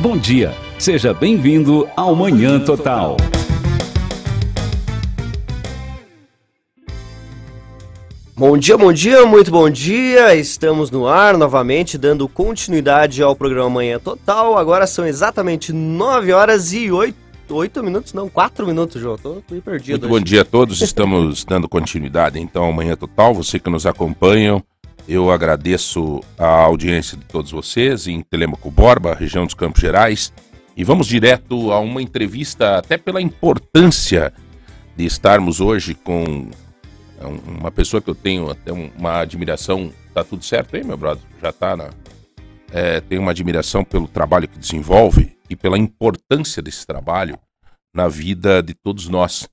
Bom dia, seja bem-vindo ao Manhã Total. Bom dia, bom dia, muito bom dia. Estamos no ar novamente, dando continuidade ao programa Manhã Total. Agora são exatamente 9 horas e 8, 8 minutos, não, 4 minutos, João. Tô meio perdido. Muito bom dia a todos. Estamos dando continuidade então ao Manhã Total. Você que nos acompanha, eu agradeço a audiência de todos vocês em Telemaco Borba, região dos Campos Gerais. E vamos direto a uma entrevista, até pela importância de estarmos hoje com é uma pessoa que eu tenho até uma admiração. Tá tudo certo aí, meu brother? Já tá na. É, tenho uma admiração pelo trabalho que desenvolve e pela importância desse trabalho na vida de todos nós.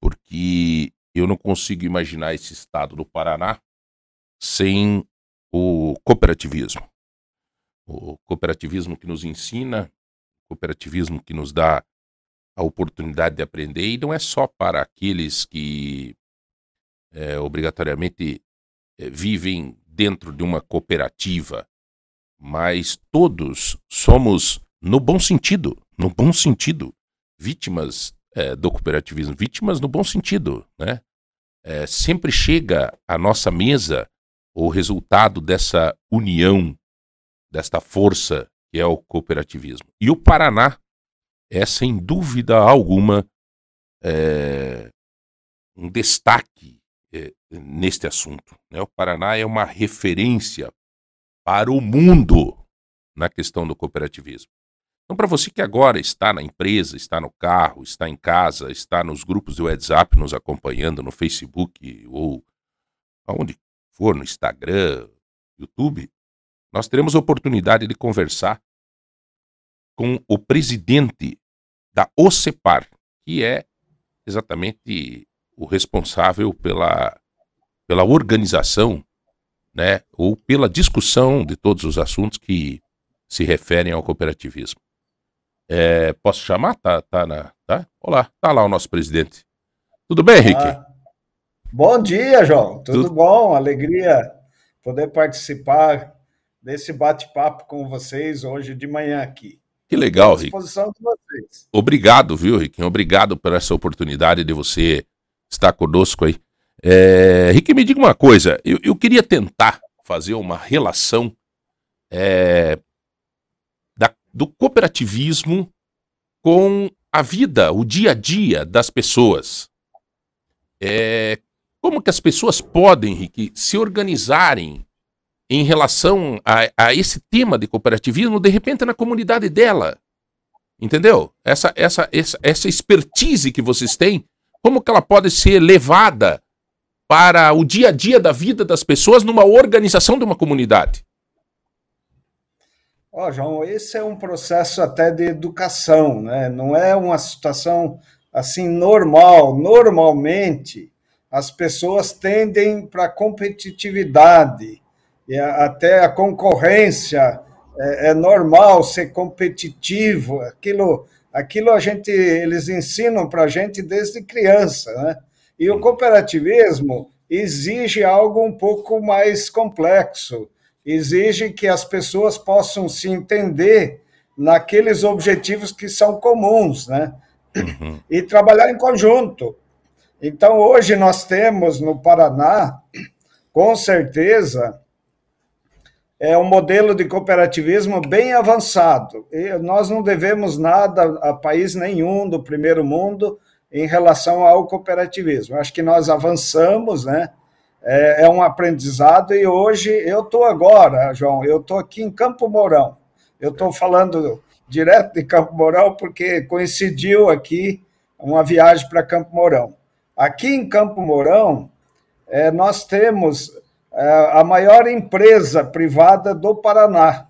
Porque eu não consigo imaginar esse estado do Paraná sem o cooperativismo. O cooperativismo que nos ensina, o cooperativismo que nos dá a oportunidade de aprender, e não é só para aqueles que é, obrigatoriamente é, vivem dentro de uma cooperativa, mas todos somos, no bom sentido, no bom sentido, vítimas é, do cooperativismo, vítimas no bom sentido, né? É, sempre chega à nossa mesa o resultado dessa união, desta força que é o cooperativismo. E o Paraná é, sem dúvida alguma, é, um destaque é, neste assunto. Né? O Paraná é uma referência para o mundo na questão do cooperativismo. Então, para você que agora está na empresa, está no carro, está em casa, está nos grupos do WhatsApp nos acompanhando no Facebook ou aonde for, no Instagram, YouTube, nós teremos oportunidade de conversar com o presidente da OCEPAR, que é exatamente o responsável pela, pela organização, né, ou pela discussão de todos os assuntos que se referem ao cooperativismo. É, posso chamar? Tá, tá, na, tá? Olá, tá lá o nosso presidente. Tudo bem, Henrique? Ah, bom dia, João. Tudo, Tudo bom? Alegria poder participar desse bate-papo com vocês hoje de manhã aqui. Que legal, Rick. Obrigado, viu, Rick? Obrigado por essa oportunidade de você está conosco aí. É, Rick, me diga uma coisa. Eu, eu queria tentar fazer uma relação é, da, do cooperativismo com a vida, o dia a dia das pessoas. É, como que as pessoas podem, Rick, se organizarem em relação a, a, esse tema de cooperativismo, de repente na comunidade dela? Entendeu? Essa, essa, essa, essa expertise que vocês têm como que ela pode ser levada para o dia a dia da vida das pessoas numa organização de uma comunidade? Ó, oh, João, esse é um processo até de educação, né? Não é uma situação assim normal. Normalmente, as pessoas tendem para a competitividade e até a concorrência. É, é normal ser competitivo, aquilo aquilo a gente eles ensinam para a gente desde criança, né? E o cooperativismo exige algo um pouco mais complexo, exige que as pessoas possam se entender naqueles objetivos que são comuns, né? Uhum. E trabalhar em conjunto. Então, hoje nós temos no Paraná, com certeza, é um modelo de cooperativismo bem avançado. E nós não devemos nada a país nenhum do primeiro mundo em relação ao cooperativismo. Acho que nós avançamos, né? É, é um aprendizado e hoje eu estou agora, João, eu estou aqui em Campo Mourão. Eu estou falando direto de Campo Mourão porque coincidiu aqui uma viagem para Campo Mourão. Aqui em Campo Mourão, é, nós temos é, a maior empresa privada do Paraná,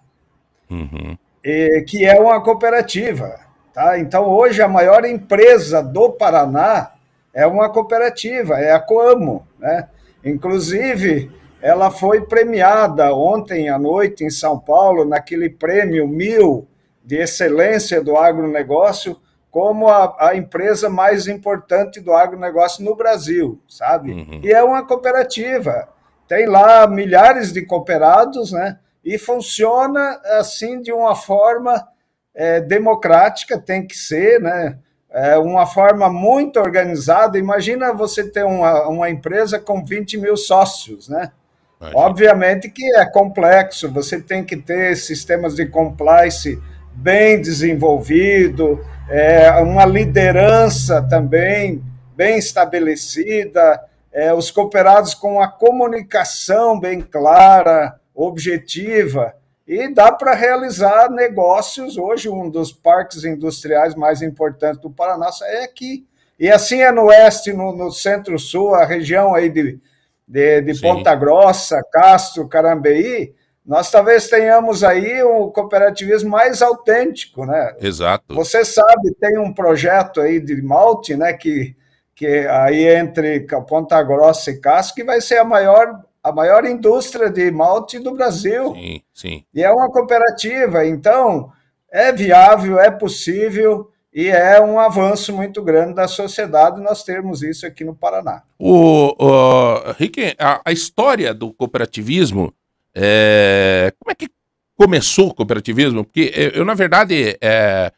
uhum. e, que é uma cooperativa. Tá? Então, hoje, a maior empresa do Paraná é uma cooperativa, é a Coamo. Né? Inclusive, ela foi premiada ontem à noite em São Paulo, naquele prêmio Mil de excelência do agronegócio, como a, a empresa mais importante do agronegócio no Brasil, sabe? Uhum. E é uma cooperativa tem lá milhares de cooperados, né? E funciona assim de uma forma é, democrática, tem que ser, né? É uma forma muito organizada. Imagina você ter uma, uma empresa com 20 mil sócios, né? Imagina. Obviamente que é complexo, você tem que ter sistemas de compliance bem desenvolvido, é, uma liderança também bem estabelecida, é, os cooperados com a comunicação bem clara, objetiva, e dá para realizar negócios. Hoje, um dos parques industriais mais importantes do Paraná é aqui. E assim é no oeste, no, no centro-sul, a região aí de, de, de Ponta Grossa, Castro, Carambeí, nós talvez tenhamos aí o cooperativismo mais autêntico, né? Exato. Você sabe, tem um projeto aí de malte, né, que, que aí entre Ponta Grossa e Castro, que vai ser a maior a maior indústria de malte do Brasil. Sim, sim. E é uma cooperativa, então é viável, é possível e é um avanço muito grande da sociedade nós termos isso aqui no Paraná. O, o Rick, a, a, história do cooperativismo, é, como é que começou o cooperativismo? Porque eu, na verdade, é,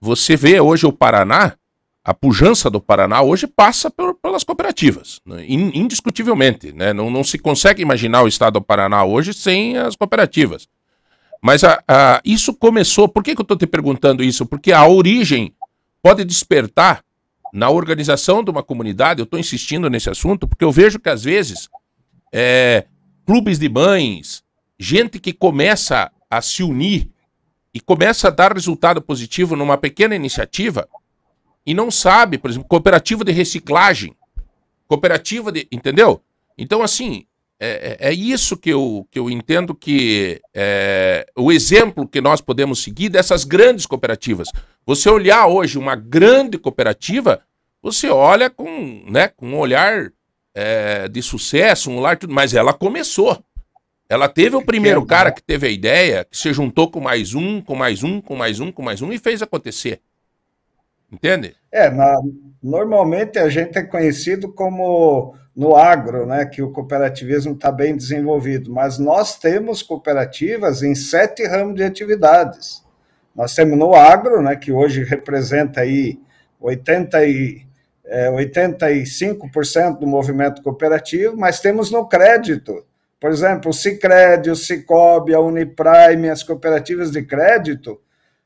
você vê hoje o Paraná, a pujança do Paraná hoje passa por, pelas cooperativas, né? indiscutivelmente. Né? Não, não, se consegue imaginar o estado do Paraná hoje sem as cooperativas. Mas a, a, isso começou. Por que, que eu estou te perguntando isso? Porque a origem pode despertar na organização de uma comunidade. Eu estou insistindo nesse assunto porque eu vejo que às vezes é, clubes de mães, gente que começa a se unir e começa a dar resultado positivo numa pequena iniciativa e não sabe, por exemplo, cooperativa de reciclagem, cooperativa de. Entendeu? Então, assim, é, é, é isso que eu, que eu entendo que é o exemplo que nós podemos seguir dessas grandes cooperativas. Você olhar hoje uma grande cooperativa, você olha com, né, com um olhar é, de sucesso, um olhar tudo, mas ela começou. Ela teve o primeiro cara que teve a ideia, que se juntou com mais um, com mais um, com mais um, com mais um e fez acontecer. Entende? É, na, normalmente a gente é conhecido como no agro, né, que o cooperativismo está bem desenvolvido, mas nós temos cooperativas em sete ramos de atividades. Nós temos no agro, né, que hoje representa aí 80 e, é, 85% do movimento cooperativo, mas temos no crédito, por exemplo, o Cicred, o Cicobi, a Uniprime, as cooperativas de crédito,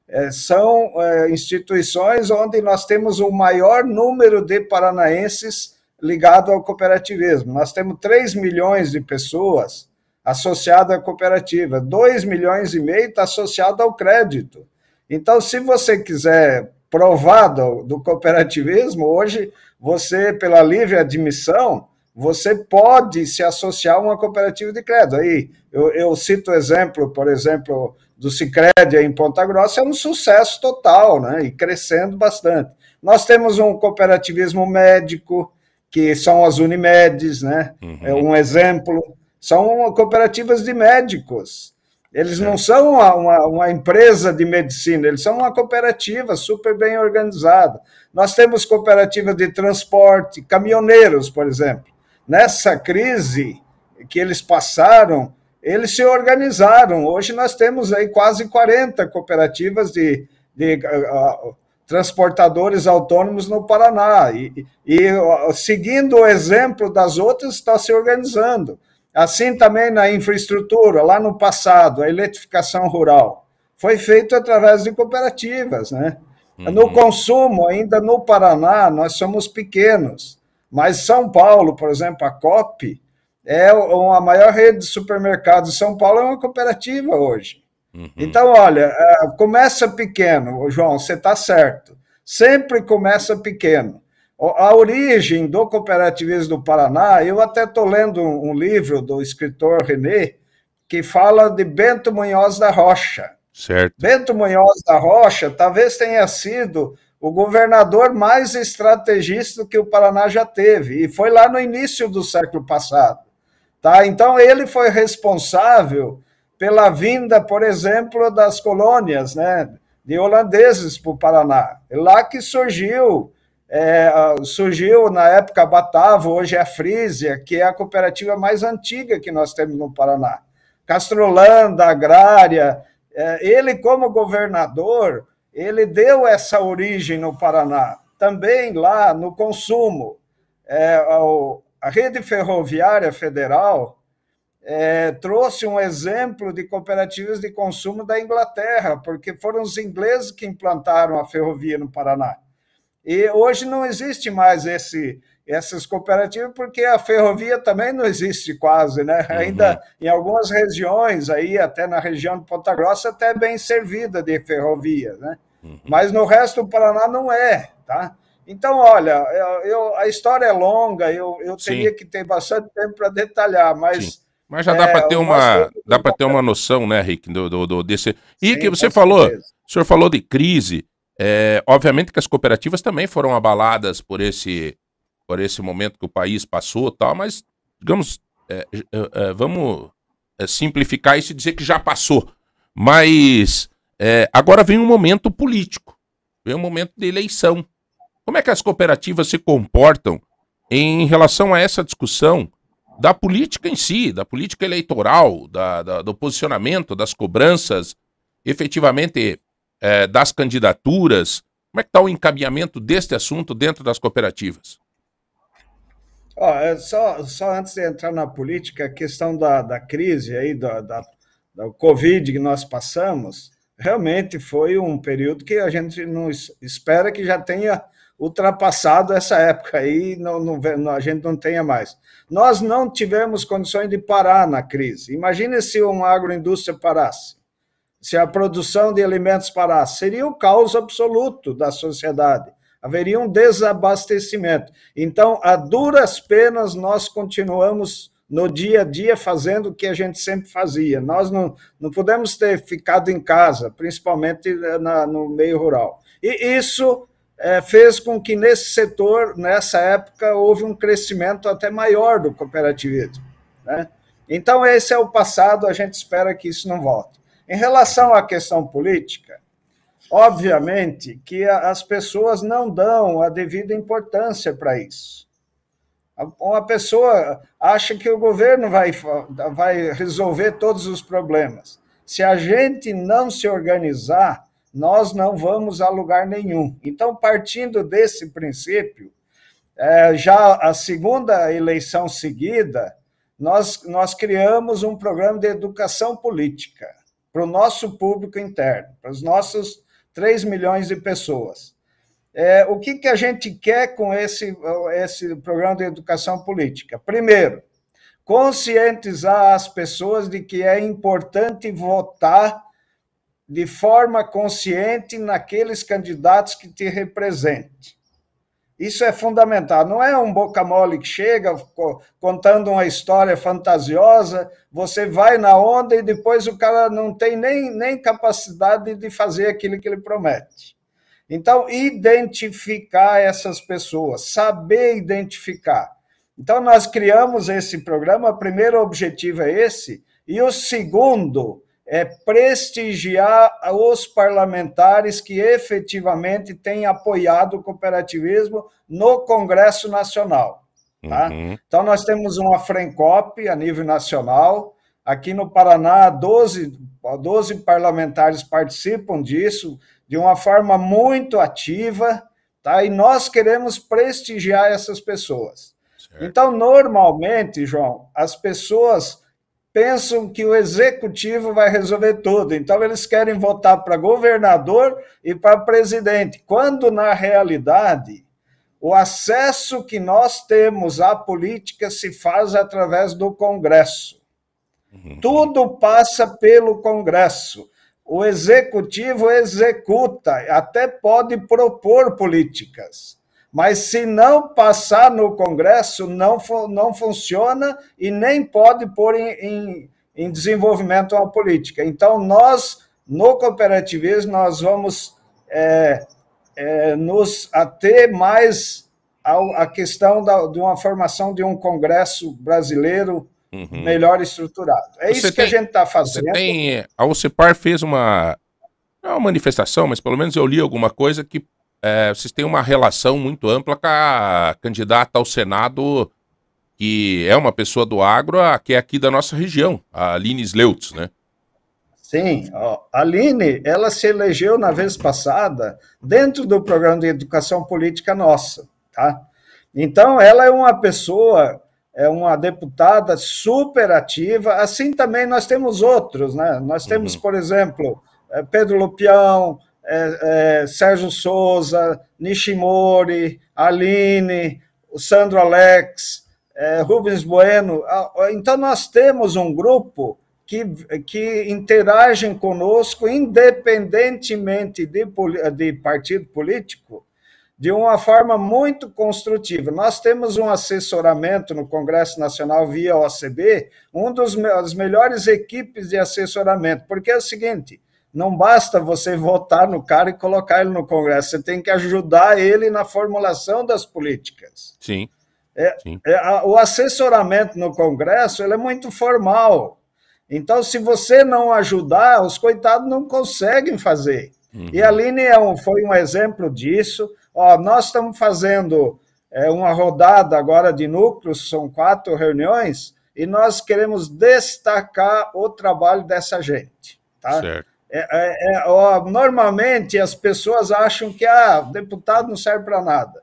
é, são é, instituições onde nós temos o maior número de paranaenses ligado ao cooperativismo. Nós temos 3 milhões de pessoas associadas à cooperativa, 2 milhões e meio está associado ao crédito. Então, se você quiser provar do, do cooperativismo, hoje você, pela livre admissão, você pode se associar a uma cooperativa de crédito. Aí eu, eu cito o exemplo, por exemplo, do Cicred em Ponta Grossa, é um sucesso total, né? E crescendo bastante. Nós temos um cooperativismo médico, que são as Unimedes, né? Uhum. É um exemplo. São cooperativas de médicos. Eles é. não são uma, uma, uma, empresa de medicina, eles são uma cooperativa super bem organizada. Nós temos cooperativas de transporte, caminhoneiros, por exemplo nessa crise que eles passaram, eles se organizaram. Hoje nós temos aí quase 40 cooperativas de, de uh, transportadores autônomos no Paraná. E, e uh, seguindo o exemplo das outras, está se organizando. Assim também na infraestrutura, lá no passado, a eletrificação rural foi feito através de cooperativas, né? Uhum. No consumo, ainda no Paraná, nós somos pequenos. Mas São Paulo, por exemplo, a COP, é a maior rede de supermercados de São Paulo, é uma cooperativa hoje. Uhum. Então, olha, é, começa pequeno, João, você está certo. Sempre começa pequeno. A origem do cooperativismo do Paraná, eu até estou lendo um livro do escritor René, que fala de Bento Munhoz da Rocha. Certo. Bento Munhoz da Rocha talvez tenha sido o governador mais estrategista que o Paraná já teve, e foi lá no início do século passado. Tá? Então, ele foi responsável pela vinda, por exemplo, das colônias né, de holandeses para o Paraná. É lá que surgiu, é, surgiu na época Batavo, hoje é a Frísia, que é a cooperativa mais antiga que nós temos no Paraná. Castrolanda, Agrária, é, ele como governador, ele deu essa origem no Paraná, também lá no consumo. É, a rede ferroviária federal é, trouxe um exemplo de cooperativas de consumo da Inglaterra, porque foram os ingleses que implantaram a ferrovia no Paraná. E hoje não existe mais esse, essas cooperativas, porque a ferrovia também não existe quase, né? Uhum. Ainda em algumas regiões, aí até na região de Ponta Grossa, até bem servida de ferrovia, né? Uhum. Mas no resto do Paraná não é, tá? Então, olha, eu, a história é longa, eu, eu teria que ter bastante tempo para detalhar, mas... Sim. Mas já dá é, para ter uma dá para ter uma noção, né, Rick, do, do, do desse. E Sim, que você falou, certeza. o senhor falou de crise. É, obviamente que as cooperativas também foram abaladas por esse por esse momento que o país passou, tal. Mas digamos, é, é, é vamos simplificar isso e dizer que já passou. Mas agora vem um momento político, vem um momento de eleição. Como é que as cooperativas se comportam em relação a essa discussão? da política em si, da política eleitoral, da, da do posicionamento, das cobranças, efetivamente é, das candidaturas. Como é que está o encaminhamento deste assunto dentro das cooperativas? Oh, só, só antes de entrar na política, a questão da, da crise aí, da, da, da Covid que nós passamos, realmente foi um período que a gente não espera que já tenha ultrapassado essa época aí, não, não, a gente não tenha mais. Nós não tivemos condições de parar na crise. Imagine se uma agroindústria parasse, se a produção de alimentos parasse, seria o caos absoluto da sociedade. Haveria um desabastecimento. Então, a duras penas, nós continuamos no dia a dia fazendo o que a gente sempre fazia. Nós não, não podemos ter ficado em casa, principalmente na, no meio rural. E isso é, fez com que nesse setor, nessa época, houve um crescimento até maior do cooperativismo. Né? Então, esse é o passado, a gente espera que isso não volte. Em relação à questão política, obviamente que as pessoas não dão a devida importância para isso. Uma pessoa acha que o governo vai, vai resolver todos os problemas. Se a gente não se organizar, nós não vamos a lugar nenhum. Então, partindo desse princípio, é, já a segunda eleição seguida, nós, nós criamos um programa de educação política para o nosso público interno, para os nossos 3 milhões de pessoas. É, o que, que a gente quer com esse, esse programa de educação política? Primeiro, conscientizar as pessoas de que é importante votar de forma consciente naqueles candidatos que te representem. Isso é fundamental. Não é um boca mole que chega contando uma história fantasiosa, você vai na onda e depois o cara não tem nem, nem capacidade de fazer aquilo que ele promete. Então, identificar essas pessoas, saber identificar. Então, nós criamos esse programa. O primeiro objetivo é esse, e o segundo é prestigiar os parlamentares que efetivamente têm apoiado o cooperativismo no Congresso Nacional. Tá? Uhum. Então, nós temos uma FRENCOP a nível nacional. Aqui no Paraná, 12, 12 parlamentares participam disso de uma forma muito ativa, tá? e nós queremos prestigiar essas pessoas. Certo. Então, normalmente, João, as pessoas pensam que o executivo vai resolver tudo. Então, eles querem votar para governador e para presidente, quando, na realidade, o acesso que nós temos à política se faz através do Congresso. Uhum. Tudo passa pelo Congresso. O executivo executa, até pode propor políticas mas se não passar no Congresso, não, não funciona e nem pode pôr em, em, em desenvolvimento uma política. Então, nós, no cooperativismo, nós vamos é, é, nos ater mais à, questão da, de uma formação de um Congresso brasileiro uhum. melhor estruturado. É você isso tem, que a gente está fazendo. Tem, a OCEPAR fez uma, não é uma manifestação, mas pelo menos eu li alguma coisa que é, vocês têm uma relação muito ampla com a candidata ao Senado, que é uma pessoa do agro, que é aqui da nossa região, a Aline Sleutz, né? Sim, ó, a Aline, ela se elegeu na vez passada dentro do programa de educação política nossa, tá? Então, ela é uma pessoa, é uma deputada super ativa, assim também nós temos outros, né? Nós temos, uhum. por exemplo, é, Pedro Lupião, é, é, Sérgio Souza, Nishimori, Aline, Sandro Alex, é, Rubens Bueno. Então, nós temos um grupo que, que interagem conosco, independentemente de, de partido político, de uma forma muito construtiva. Nós temos um assessoramento no Congresso Nacional via OCB, um dos das melhores equipes de assessoramento, porque é o seguinte, não basta você votar no cara e colocar ele no Congresso, você tem que ajudar ele na formulação das políticas. Sim. É, Sim. É, a, o assessoramento no Congresso ele é muito formal. Então, se você não ajudar, os coitados não conseguem fazer. Uhum. E a Aline é um, foi um exemplo disso. Ó, nós estamos fazendo é, uma rodada agora de núcleos, são quatro reuniões, e nós queremos destacar o trabalho dessa gente. Tá? Certo. É, é, é ó, normalmente as pessoas acham que ah, deputado não serve para nada.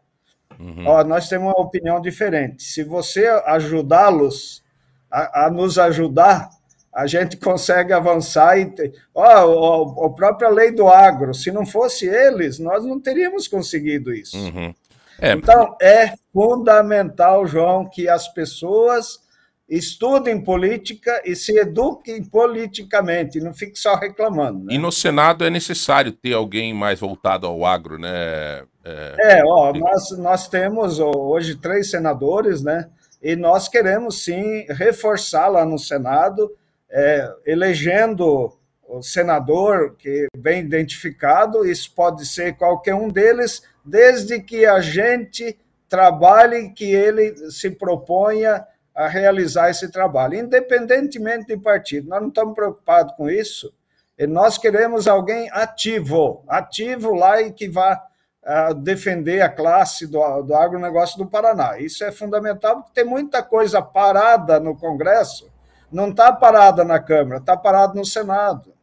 Uhum. Ó, nós temos uma opinião diferente. Se você ajudá-los a, a nos ajudar, a gente consegue avançar e ó, a própria lei do agro, se não fosse eles, nós não teríamos conseguido isso. Uhum. É. Então é fundamental, João, que as pessoas estudem política e se eduquem politicamente, não fiquem só reclamando. Né? E no Senado é necessário ter alguém mais voltado ao agro, né? É, é ó, nós, nós temos hoje três senadores, né? E nós queremos sim reforçar lá no Senado é, elegendo o senador que bem identificado, isso pode ser qualquer um deles, desde que a gente trabalhe, que ele se proponha a realizar esse trabalho, independentemente de partido. Nós não estamos preocupados com isso. E nós queremos alguém ativo, ativo lá e que vá uh, defender a classe do, do agronegócio do Paraná. Isso é fundamental, porque tem muita coisa parada no Congresso não está parada na Câmara, está parada no Senado.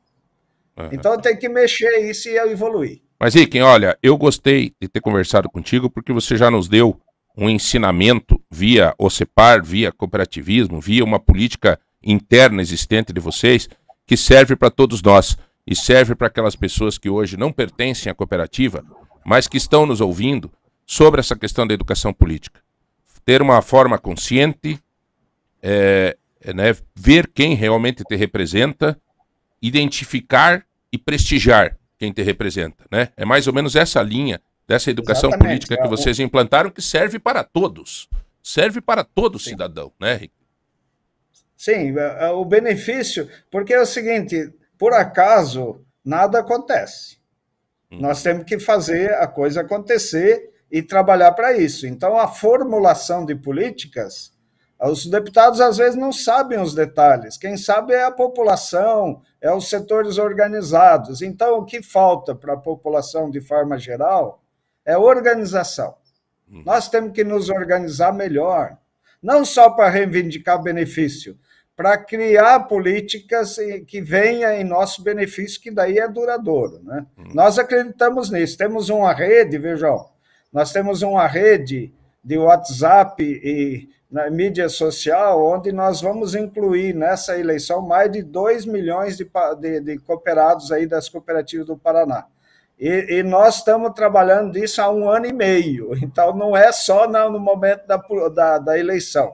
Uhum. Então tem que mexer isso e evoluir. Mas, Iken, olha, eu gostei de ter conversado contigo porque você já nos deu um ensinamento via OCEPAR, via cooperativismo, via uma política interna existente de vocês que serve para todos nós e serve para aquelas pessoas que hoje não pertencem à cooperativa, mas que estão nos ouvindo sobre essa questão da educação política. Ter uma forma consciente, é, né, ver quem realmente te representa, identificar e prestigiar quem te representa. Né? É mais ou menos essa linha dessa educação Exatamente, política que é vocês implantaram que serve para todos. Serve para todo Sim. cidadão, né, Rick? Sim, é, o benefício, porque é o seguinte, por acaso, nada acontece. Hum. Nós temos que fazer a coisa acontecer e trabalhar para isso. Então, a formulação de políticas os deputados às vezes não sabem os detalhes. Quem sabe é a população, é os setores organizados. Então, o que falta para a população de forma geral é organização. Hum. Nós temos que nos organizar melhor, não só para reivindicar benefício, para criar políticas que venham em nosso benefício, que daí é duradouro. Né? Hum. Nós acreditamos nisso. Temos uma rede, vejam, nós temos uma rede de WhatsApp e na mídia social, onde nós vamos incluir nessa eleição mais de 2 milhões de, de, de cooperados aí das cooperativas do Paraná. E, e, nós estamos trabalhando isso há um ano e meio, então não é só no momento da, da, da eleição.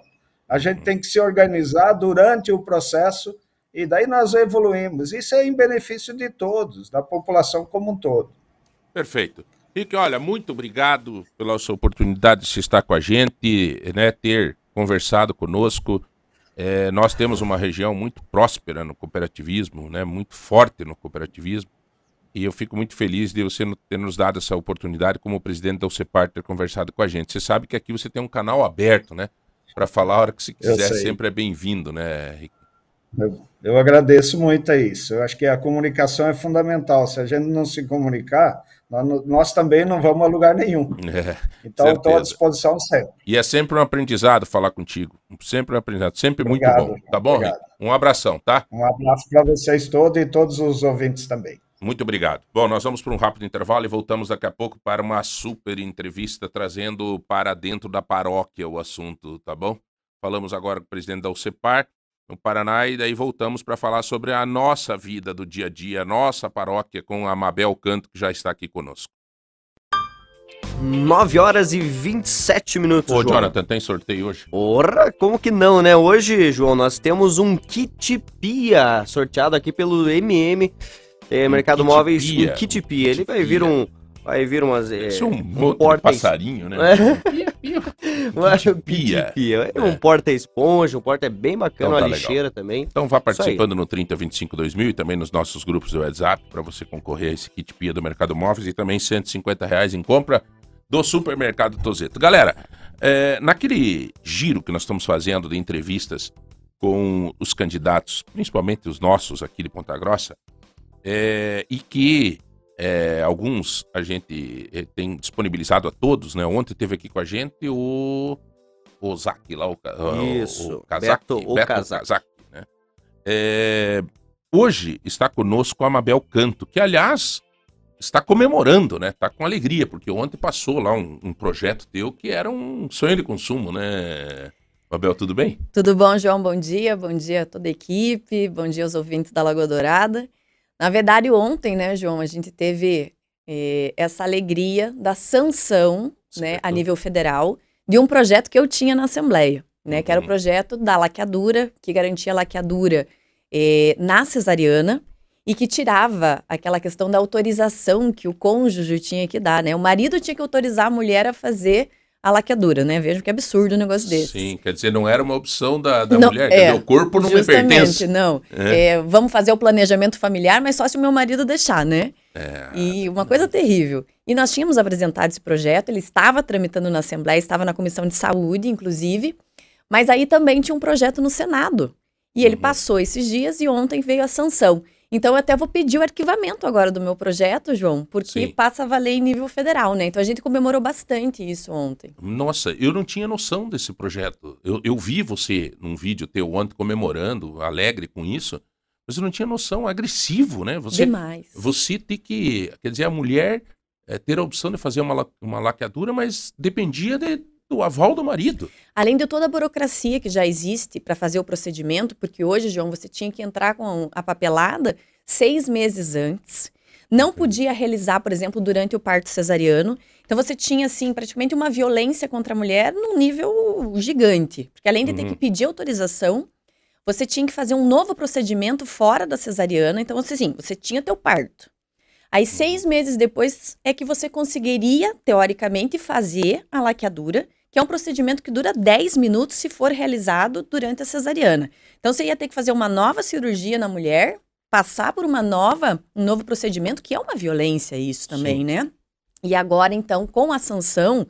A gente tem que se organizar durante o processo e daí nós evoluímos. Isso é em benefício de todos, da população como um todo. Perfeito. Rick, olha, muito obrigado pela sua oportunidade de estar com a gente, né, ter conversado conosco. É, nós temos uma região muito próspera no cooperativismo, né, muito forte no cooperativismo. E eu fico muito feliz de você ter nos dado essa oportunidade, como presidente da UCEPAR, ter conversado com a gente. Você sabe que aqui você tem um canal aberto, né? Para falar a hora que você quiser, sempre é bem-vindo, né, Rick? Eu, eu agradeço muito a isso. Eu acho que a comunicação é fundamental. Se a gente não se comunicar, nós, nós também não vamos a lugar nenhum. É, então, estou à disposição sempre. E é sempre um aprendizado falar contigo. Sempre um aprendizado. Sempre obrigado, muito bom. Tá bom, obrigado. Um abração, tá? Um abraço para vocês todos e todos os ouvintes também. Muito obrigado. Bom, nós vamos para um rápido intervalo e voltamos daqui a pouco para uma super entrevista trazendo para dentro da paróquia o assunto, tá bom? Falamos agora com o presidente da UCEPAR, no Paraná, e daí voltamos para falar sobre a nossa vida do dia a dia, a nossa paróquia, com a Mabel Canto, que já está aqui conosco. 9 horas e 27 minutos, Ô, João. Jonathan, tem sorteio hoje? Ora, como que não, né? Hoje, João, nós temos um kit Pia sorteado aqui pelo MM é, um Mercado Móveis, um kit Pia. Ele vai vir um vai vir umas é, um, um porta passarinho, né? É. Pia, pia. Um pia. pia. É. Um porta esponja, um porta é bem bacana, então, tá uma lixeira legal. também. Então vá participando no 3025 2000 e também nos nossos grupos do WhatsApp para você concorrer a esse kit Pia do Mercado Móveis e também 150 reais em compra do supermercado Tozeto. Galera, é, naquele giro que nós estamos fazendo de entrevistas com os candidatos, principalmente os nossos aqui de Ponta Grossa, é, e que é, alguns a gente é, tem disponibilizado a todos, né? Ontem teve aqui com a gente o Ozaki lá, o, Isso, o, o Kazaki, Beto, Beto Kazaki, né? É, hoje está conosco a Mabel Canto, que aliás está comemorando, né? Está com alegria, porque ontem passou lá um, um, projeto teu que era um sonho de consumo, né? Mabel, tudo bem? Tudo bom, João? Bom dia, bom dia a toda a equipe, bom dia aos ouvintes da Lagoa Dourada. Na verdade, ontem, né, João, a gente teve eh, essa alegria da sanção, né, a nível federal, de um projeto que eu tinha na Assembleia, né, uhum. que era o uhum. projeto da laqueadura, que garantia a laqueadura eh, na cesariana e que tirava aquela questão da autorização que o cônjuge tinha que dar, né? O marido tinha que autorizar a mulher a fazer a laqueadura, né? Veja que absurdo um negócio desse. Sim, quer dizer, não era uma opção da, da não, mulher, é, o corpo não me pertence. não. É. É, vamos fazer o planejamento familiar, mas só se o meu marido deixar, né? É, e uma coisa terrível. E nós tínhamos apresentado esse projeto, ele estava tramitando na Assembleia, estava na Comissão de Saúde, inclusive, mas aí também tinha um projeto no Senado. E ele uhum. passou esses dias e ontem veio a sanção. Então, eu até vou pedir o arquivamento agora do meu projeto, João, porque Sim. passa a valer em nível federal, né? Então, a gente comemorou bastante isso ontem. Nossa, eu não tinha noção desse projeto. Eu, eu vi você num vídeo teu ontem comemorando, alegre com isso, mas eu não tinha noção, agressivo, né? Você, Demais. Você tem que, quer dizer, a mulher é, ter a opção de fazer uma, uma laqueadura, mas dependia de do aval do marido. Além de toda a burocracia que já existe para fazer o procedimento, porque hoje, João, você tinha que entrar com a papelada seis meses antes. Não podia realizar, por exemplo, durante o parto cesariano. Então você tinha, assim, praticamente uma violência contra a mulher num nível gigante. Porque além de ter uhum. que pedir autorização, você tinha que fazer um novo procedimento fora da cesariana. Então, assim, você tinha teu parto. Aí, uhum. seis meses depois, é que você conseguiria, teoricamente, fazer a laqueadura que é um procedimento que dura 10 minutos se for realizado durante a cesariana. Então você ia ter que fazer uma nova cirurgia na mulher, passar por uma nova, um novo procedimento, que é uma violência isso também, Sim. né? E agora então, com a sanção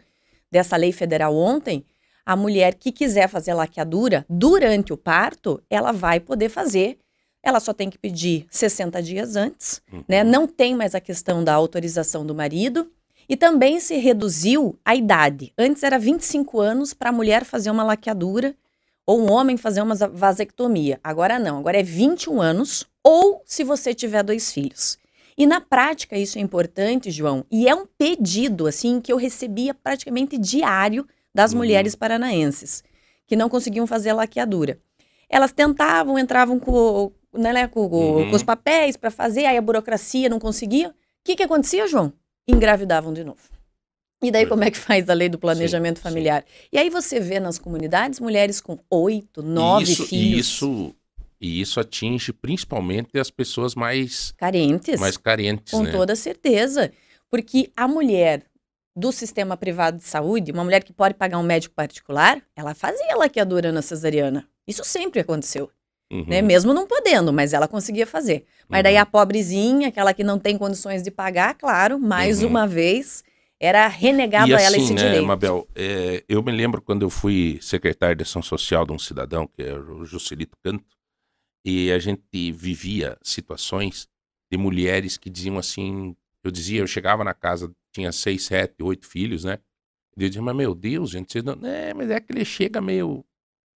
dessa lei federal ontem, a mulher que quiser fazer laqueadura durante o parto, ela vai poder fazer. Ela só tem que pedir 60 dias antes, né? uhum. né? Não tem mais a questão da autorização do marido. E também se reduziu a idade. Antes era 25 anos para a mulher fazer uma laqueadura ou um homem fazer uma vasectomia. Agora não, agora é 21 anos ou se você tiver dois filhos. E na prática isso é importante, João, e é um pedido assim que eu recebia praticamente diário das uhum. mulheres paranaenses que não conseguiam fazer a laqueadura. Elas tentavam, entravam com, né, com, uhum. com os papéis para fazer, aí a burocracia não conseguia. O que, que acontecia, João? Engravidavam de novo. E daí, como é que faz a lei do planejamento sim, familiar? Sim. E aí você vê nas comunidades mulheres com oito, nove isso, filhos. Isso, e isso atinge principalmente as pessoas mais carentes. Mais carentes, Com né? toda certeza. Porque a mulher do sistema privado de saúde, uma mulher que pode pagar um médico particular, ela fazia laqueadura na cesariana. Isso sempre aconteceu. Uhum. Né? Mesmo não podendo, mas ela conseguia fazer. Mas uhum. daí a pobrezinha, aquela que não tem condições de pagar, claro, mais uhum. uma vez era renegado e a ela assim, esse né, direito. Mabel, é, eu me lembro quando eu fui secretário de ação social de um cidadão, que era o Juscelito Canto, e a gente vivia situações de mulheres que diziam assim, eu dizia, eu chegava na casa, tinha seis, sete, oito filhos, né? E eu dizia, mas meu Deus, gente, vocês não... É, mas é que ele chega meio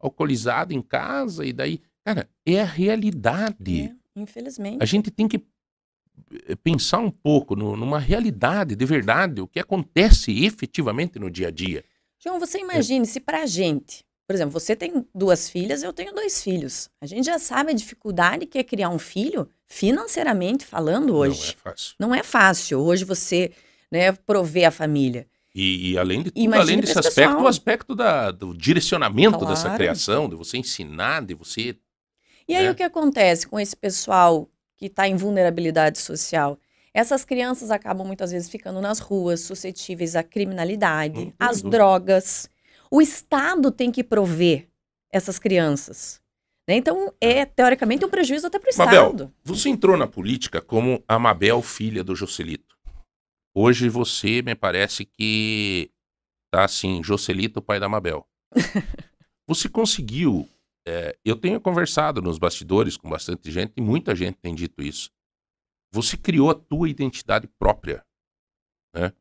alcoolizado em casa e daí... Cara, é a realidade. É, infelizmente. A gente tem que eh, pensar um pouco no, numa realidade de verdade, o que acontece efetivamente no dia a dia. João, você imagine se pra gente, por exemplo, você tem duas filhas, eu tenho dois filhos. A gente já sabe a dificuldade que é criar um filho, financeiramente falando hoje. Não é fácil. Não é fácil hoje você né, prover a família. E, e além de tudo, Imagine além desse esse aspecto, pessoal. o aspecto da, do direcionamento dessa Claro. criação, de você ensinar, de você. E aí né? o que acontece com esse pessoal que está em vulnerabilidade social? Essas crianças acabam muitas vezes ficando nas ruas, suscetíveis à criminalidade, tem às drogas. O Estado tem que prover essas crianças. né? Então, é teoricamente um prejuízo até para o Mabel, Estado. Você entrou na política como a Mabel, filha do Joselito. Hoje você me parece que tá assim, Joselito, pai da Mabel. você conseguiu. É, eu tenho conversado nos bastidores com bastante gente e muita gente tem dito isso. Você criou a tua identidade própria, né?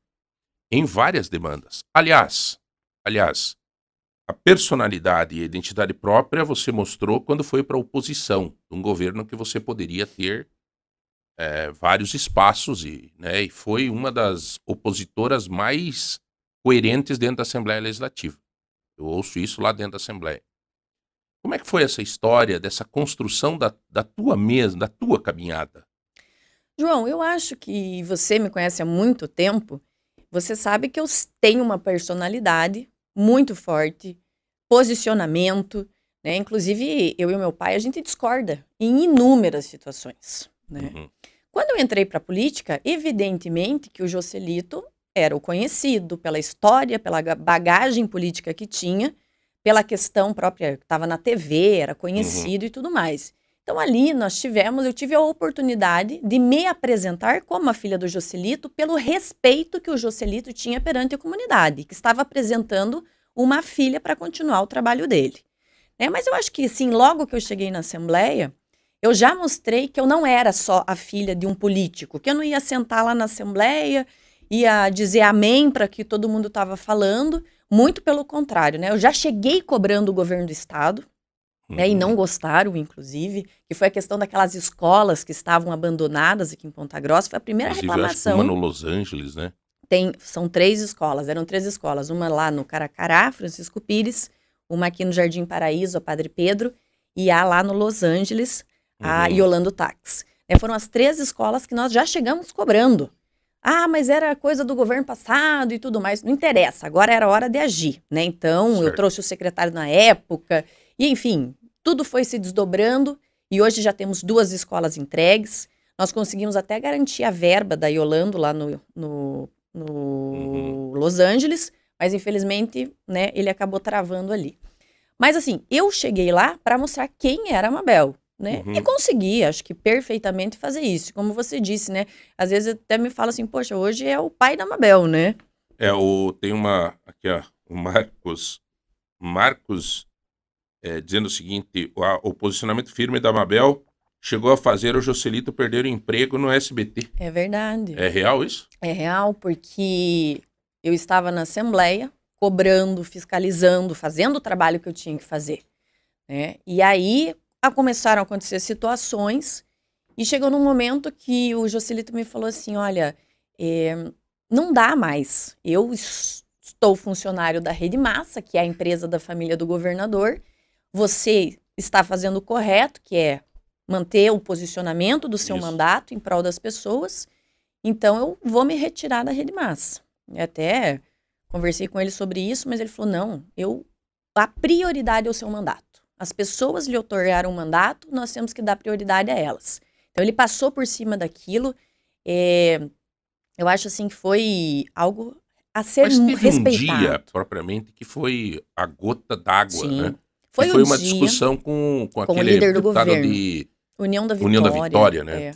Em várias demandas. Aliás, aliás, a personalidade e a identidade própria você mostrou quando foi para a oposição, um governo que você poderia ter é, vários espaços e, né, e foi uma das opositoras mais coerentes dentro da Assembleia Legislativa. Eu ouço isso lá dentro da Assembleia. Como é que foi essa história dessa construção da, da tua mesma, da tua caminhada? João, eu acho que você me conhece há muito tempo. Você sabe que eu tenho uma personalidade muito forte, posicionamento, né? Inclusive, eu e meu pai, a gente discorda em inúmeras situações, né? Uhum. Quando eu entrei para a política, evidentemente que o Joselito era o conhecido pela história, pela ga- bagagem política que tinha, pela questão própria, estava na TV, era conhecido e tudo mais. Então ali nós tivemos, eu tive a oportunidade de me apresentar como a filha do Joselito pelo respeito que o Joselito tinha perante a comunidade, que estava apresentando uma filha para continuar o trabalho dele. Né? Mas eu acho que, assim, logo que eu cheguei na Assembleia, eu já mostrei que eu não era só a filha de um político, que eu não ia sentar lá na Assembleia, ia dizer amém para que todo mundo estava falando, muito pelo contrário, né? Eu já cheguei cobrando o governo do Estado, né, e Uhum. não gostaram, inclusive, que foi a questão daquelas escolas que estavam abandonadas aqui em Ponta Grossa, foi a primeira Inclusive, reclamação. uma no Los Angeles, né? Tem, são três escolas, eram três escolas, uma lá no Caracará, Francisco Pires, uma aqui no Jardim Paraíso, a Padre Pedro, e a lá no Los Angeles, a Uhum. Yolando Tax. Né, foram as três escolas que nós já chegamos cobrando. Ah, mas era coisa do governo passado e tudo mais. Não interessa, agora era hora de agir, né? Então, eu Certo. trouxe o secretário na época, e enfim, tudo foi se desdobrando, e hoje já temos duas escolas entregues. Nós conseguimos até garantir a verba da Yolando lá no, no, no Uhum. Los Angeles, mas infelizmente, né, ele acabou travando ali. Mas assim, eu cheguei lá para mostrar quem era a Mabel, né? Uhum. E consegui, acho que perfeitamente fazer isso. Como você disse, né? Às vezes até me fala assim, poxa, hoje é o pai da Mabel, né? É, o, tem uma. Aqui, ó. O Marcos. Marcos é, dizendo o seguinte: o, a- o posicionamento firme da Mabel chegou a fazer o Joselito perder o emprego no SBT. É verdade. É real isso? É real, porque eu estava na Assembleia, cobrando, fiscalizando, fazendo o trabalho que eu tinha que fazer. Né? E aí começaram a acontecer situações, e chegou num momento que o Jocelito me falou assim: olha, eh, não dá mais. Eu es- estou funcionário da Rede Massa, que é a empresa da família do governador. Você está fazendo o correto, que é manter o posicionamento do seu Isso. mandato em prol das pessoas. Então eu vou me retirar da Rede Massa. E até conversei com ele sobre isso, mas ele falou: não, eu a prioridade é o seu mandato. As pessoas lhe otorgaram um mandato, nós temos que dar prioridade a elas. Então ele passou por cima daquilo. é, eu acho assim que foi algo a ser Mas teve um respeitado. dia, propriamente, que foi a gota d'água, né? Foi, um uma dia, discussão com, com com aquele líder do deputado governo. de União da Vitória. União da Vitória, né? é.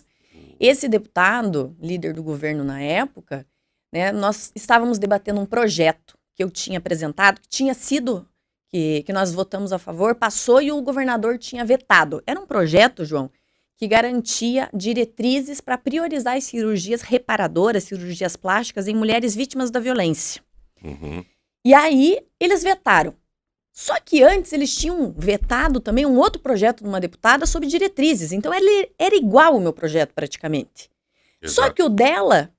Esse deputado, líder do governo na época, né, nós estávamos debatendo um projeto que eu tinha apresentado, que tinha sido, que, que nós votamos a favor, passou e o governador tinha vetado. Era um projeto, João, que garantia diretrizes para priorizar as cirurgias reparadoras, cirurgias plásticas em mulheres vítimas da violência. Uhum. E aí eles vetaram. Só que antes eles tinham vetado também um outro projeto de uma deputada sobre diretrizes. Então ele era igual o meu projeto praticamente. Só Exato. que o dela,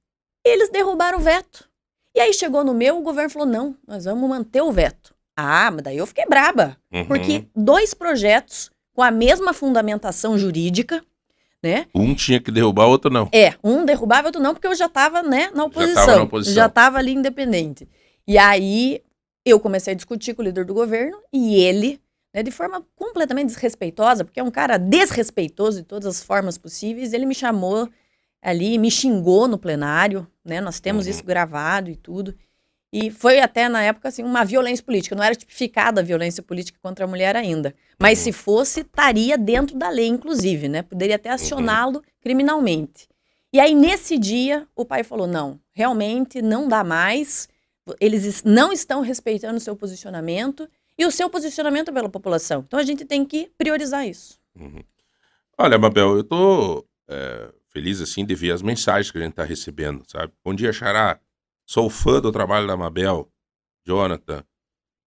eles derrubaram o veto. E aí chegou no meu, o governo falou: não, nós vamos manter o veto. Ah, mas daí eu fiquei braba. Uhum. Porque dois projetos com a mesma fundamentação jurídica, né? Um tinha que derrubar, outro não. É, um derrubava, outro não, porque eu já estava né, na oposição. na oposição. Já estava ali independente. E aí eu comecei a discutir com o líder do governo e ele, né, de forma completamente desrespeitosa, porque é um cara desrespeitoso de todas as formas possíveis, ele me chamou ali, me xingou no plenário, né? Nós temos Uhum. isso gravado e tudo. E foi até na época assim uma violência política, não era tipificada a violência política contra a mulher ainda. Mas Uhum. se fosse, estaria dentro da lei inclusive, né? Poderia até acioná-lo criminalmente. E aí nesse dia o pai falou: "Não, realmente não dá mais. Eles es- não estão respeitando o seu posicionamento e o seu posicionamento pela população. Então a gente tem que priorizar isso." Uhum. Olha, Mabel, eu tô é, feliz assim de ver as mensagens que a gente tá recebendo, sabe? Bom dia, Xará. Sou fã do trabalho da Mabel. Jonathan.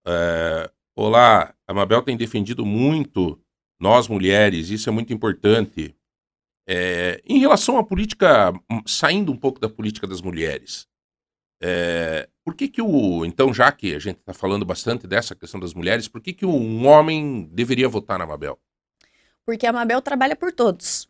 É, olá, a Mabel tem defendido muito nós mulheres, isso é muito importante. É, em relação à política, hum, saindo um pouco da política das mulheres, é, por que que o, então já que a gente está falando bastante dessa questão das mulheres, por que que um homem deveria votar na Mabel? porque a Mabel trabalha por todos.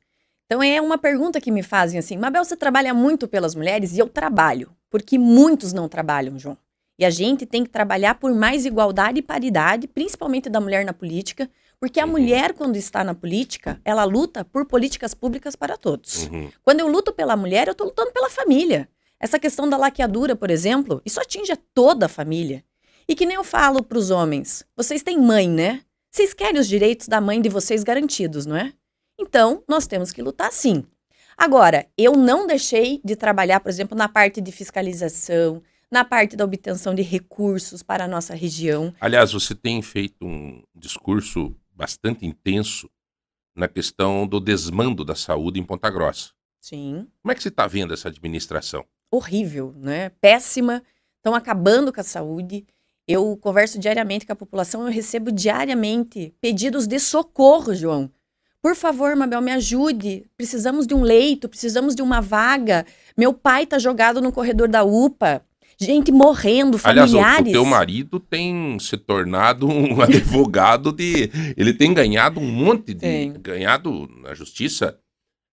Então é uma pergunta que me fazem assim: Mabel, você trabalha muito pelas mulheres? E eu trabalho, porque muitos não trabalham, João. E a gente tem que trabalhar por mais igualdade e paridade, principalmente da mulher na política, porque a Uhum. mulher, quando está na política, ela luta por políticas públicas para todos. Uhum. Quando eu luto pela mulher, eu estou lutando pela família. Essa questão da laqueadura, por exemplo, isso atinge a toda a família. E que nem eu falo para os homens: vocês têm mãe, né? Vocês querem os direitos da mãe de vocês garantidos, não é? Então, nós temos que lutar sim. Agora, eu não deixei de trabalhar, por exemplo, na parte de fiscalização, na parte da obtenção de recursos para a nossa região. Aliás, você tem feito um discurso bastante intenso na questão do desmando da saúde em Ponta Grossa. Sim. Como é que você está vendo essa administração? horrível, né? Péssima. Estão acabando com a saúde. Eu converso diariamente com a população, eu recebo diariamente pedidos de socorro, João. Por favor, Mabel, me ajude. Precisamos de um leito, precisamos de uma vaga. Meu pai tá jogado no corredor da UPA. Gente morrendo, Aliás, o, familiares. o teu marido tem se tornado um advogado de. Ele tem ganhado um monte de. Tem. Ganhado na justiça.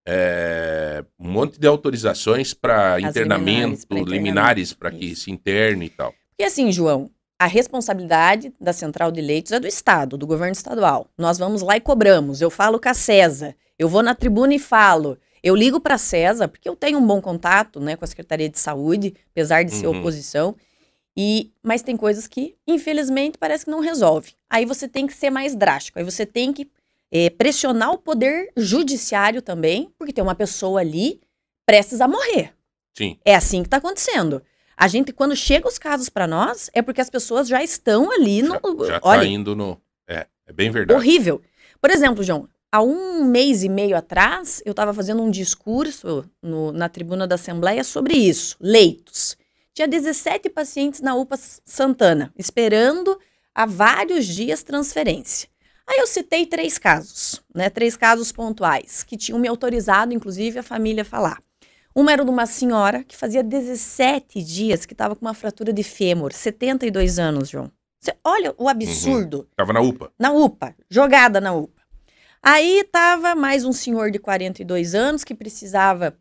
é, um monte de autorizações para internamento, pra internamento, liminares para que isso. se interne e tal. E assim, João, a responsabilidade da central de leitos é do Estado, do governo estadual. Nós vamos lá e cobramos. Eu falo com a CESA, eu vou na tribuna e falo. Eu ligo para a CESA, porque eu tenho um bom contato né, com a Secretaria de Saúde, apesar de ser Uhum. oposição. E, mas tem coisas que, infelizmente, parece que não resolve. Aí você tem que ser mais drástico. Aí você tem que eh, pressionar o poder judiciário também, porque tem uma pessoa ali prestes a morrer. Sim. É assim que está acontecendo. A gente, quando chega os casos para nós, é porque as pessoas já estão ali no. Já, já olha, tá indo no. É, é bem verdade. horrível. Por exemplo, João, há um mês e meio atrás, eu estava fazendo um discurso no- na tribuna da Assembleia sobre isso, leitos. Tinha 17 pacientes na UPA Santana, esperando há vários dias transferência. Aí eu citei três casos, né? Três casos pontuais, que tinham me autorizado, inclusive, a família a falar. Uma era de uma senhora que fazia 17 dias que estava com uma fratura de fêmur, 72 anos, João. Cê- olha o absurdo Tava na UPA. na UPA, jogada na UPA. Aí estava mais um senhor de 42 anos que precisava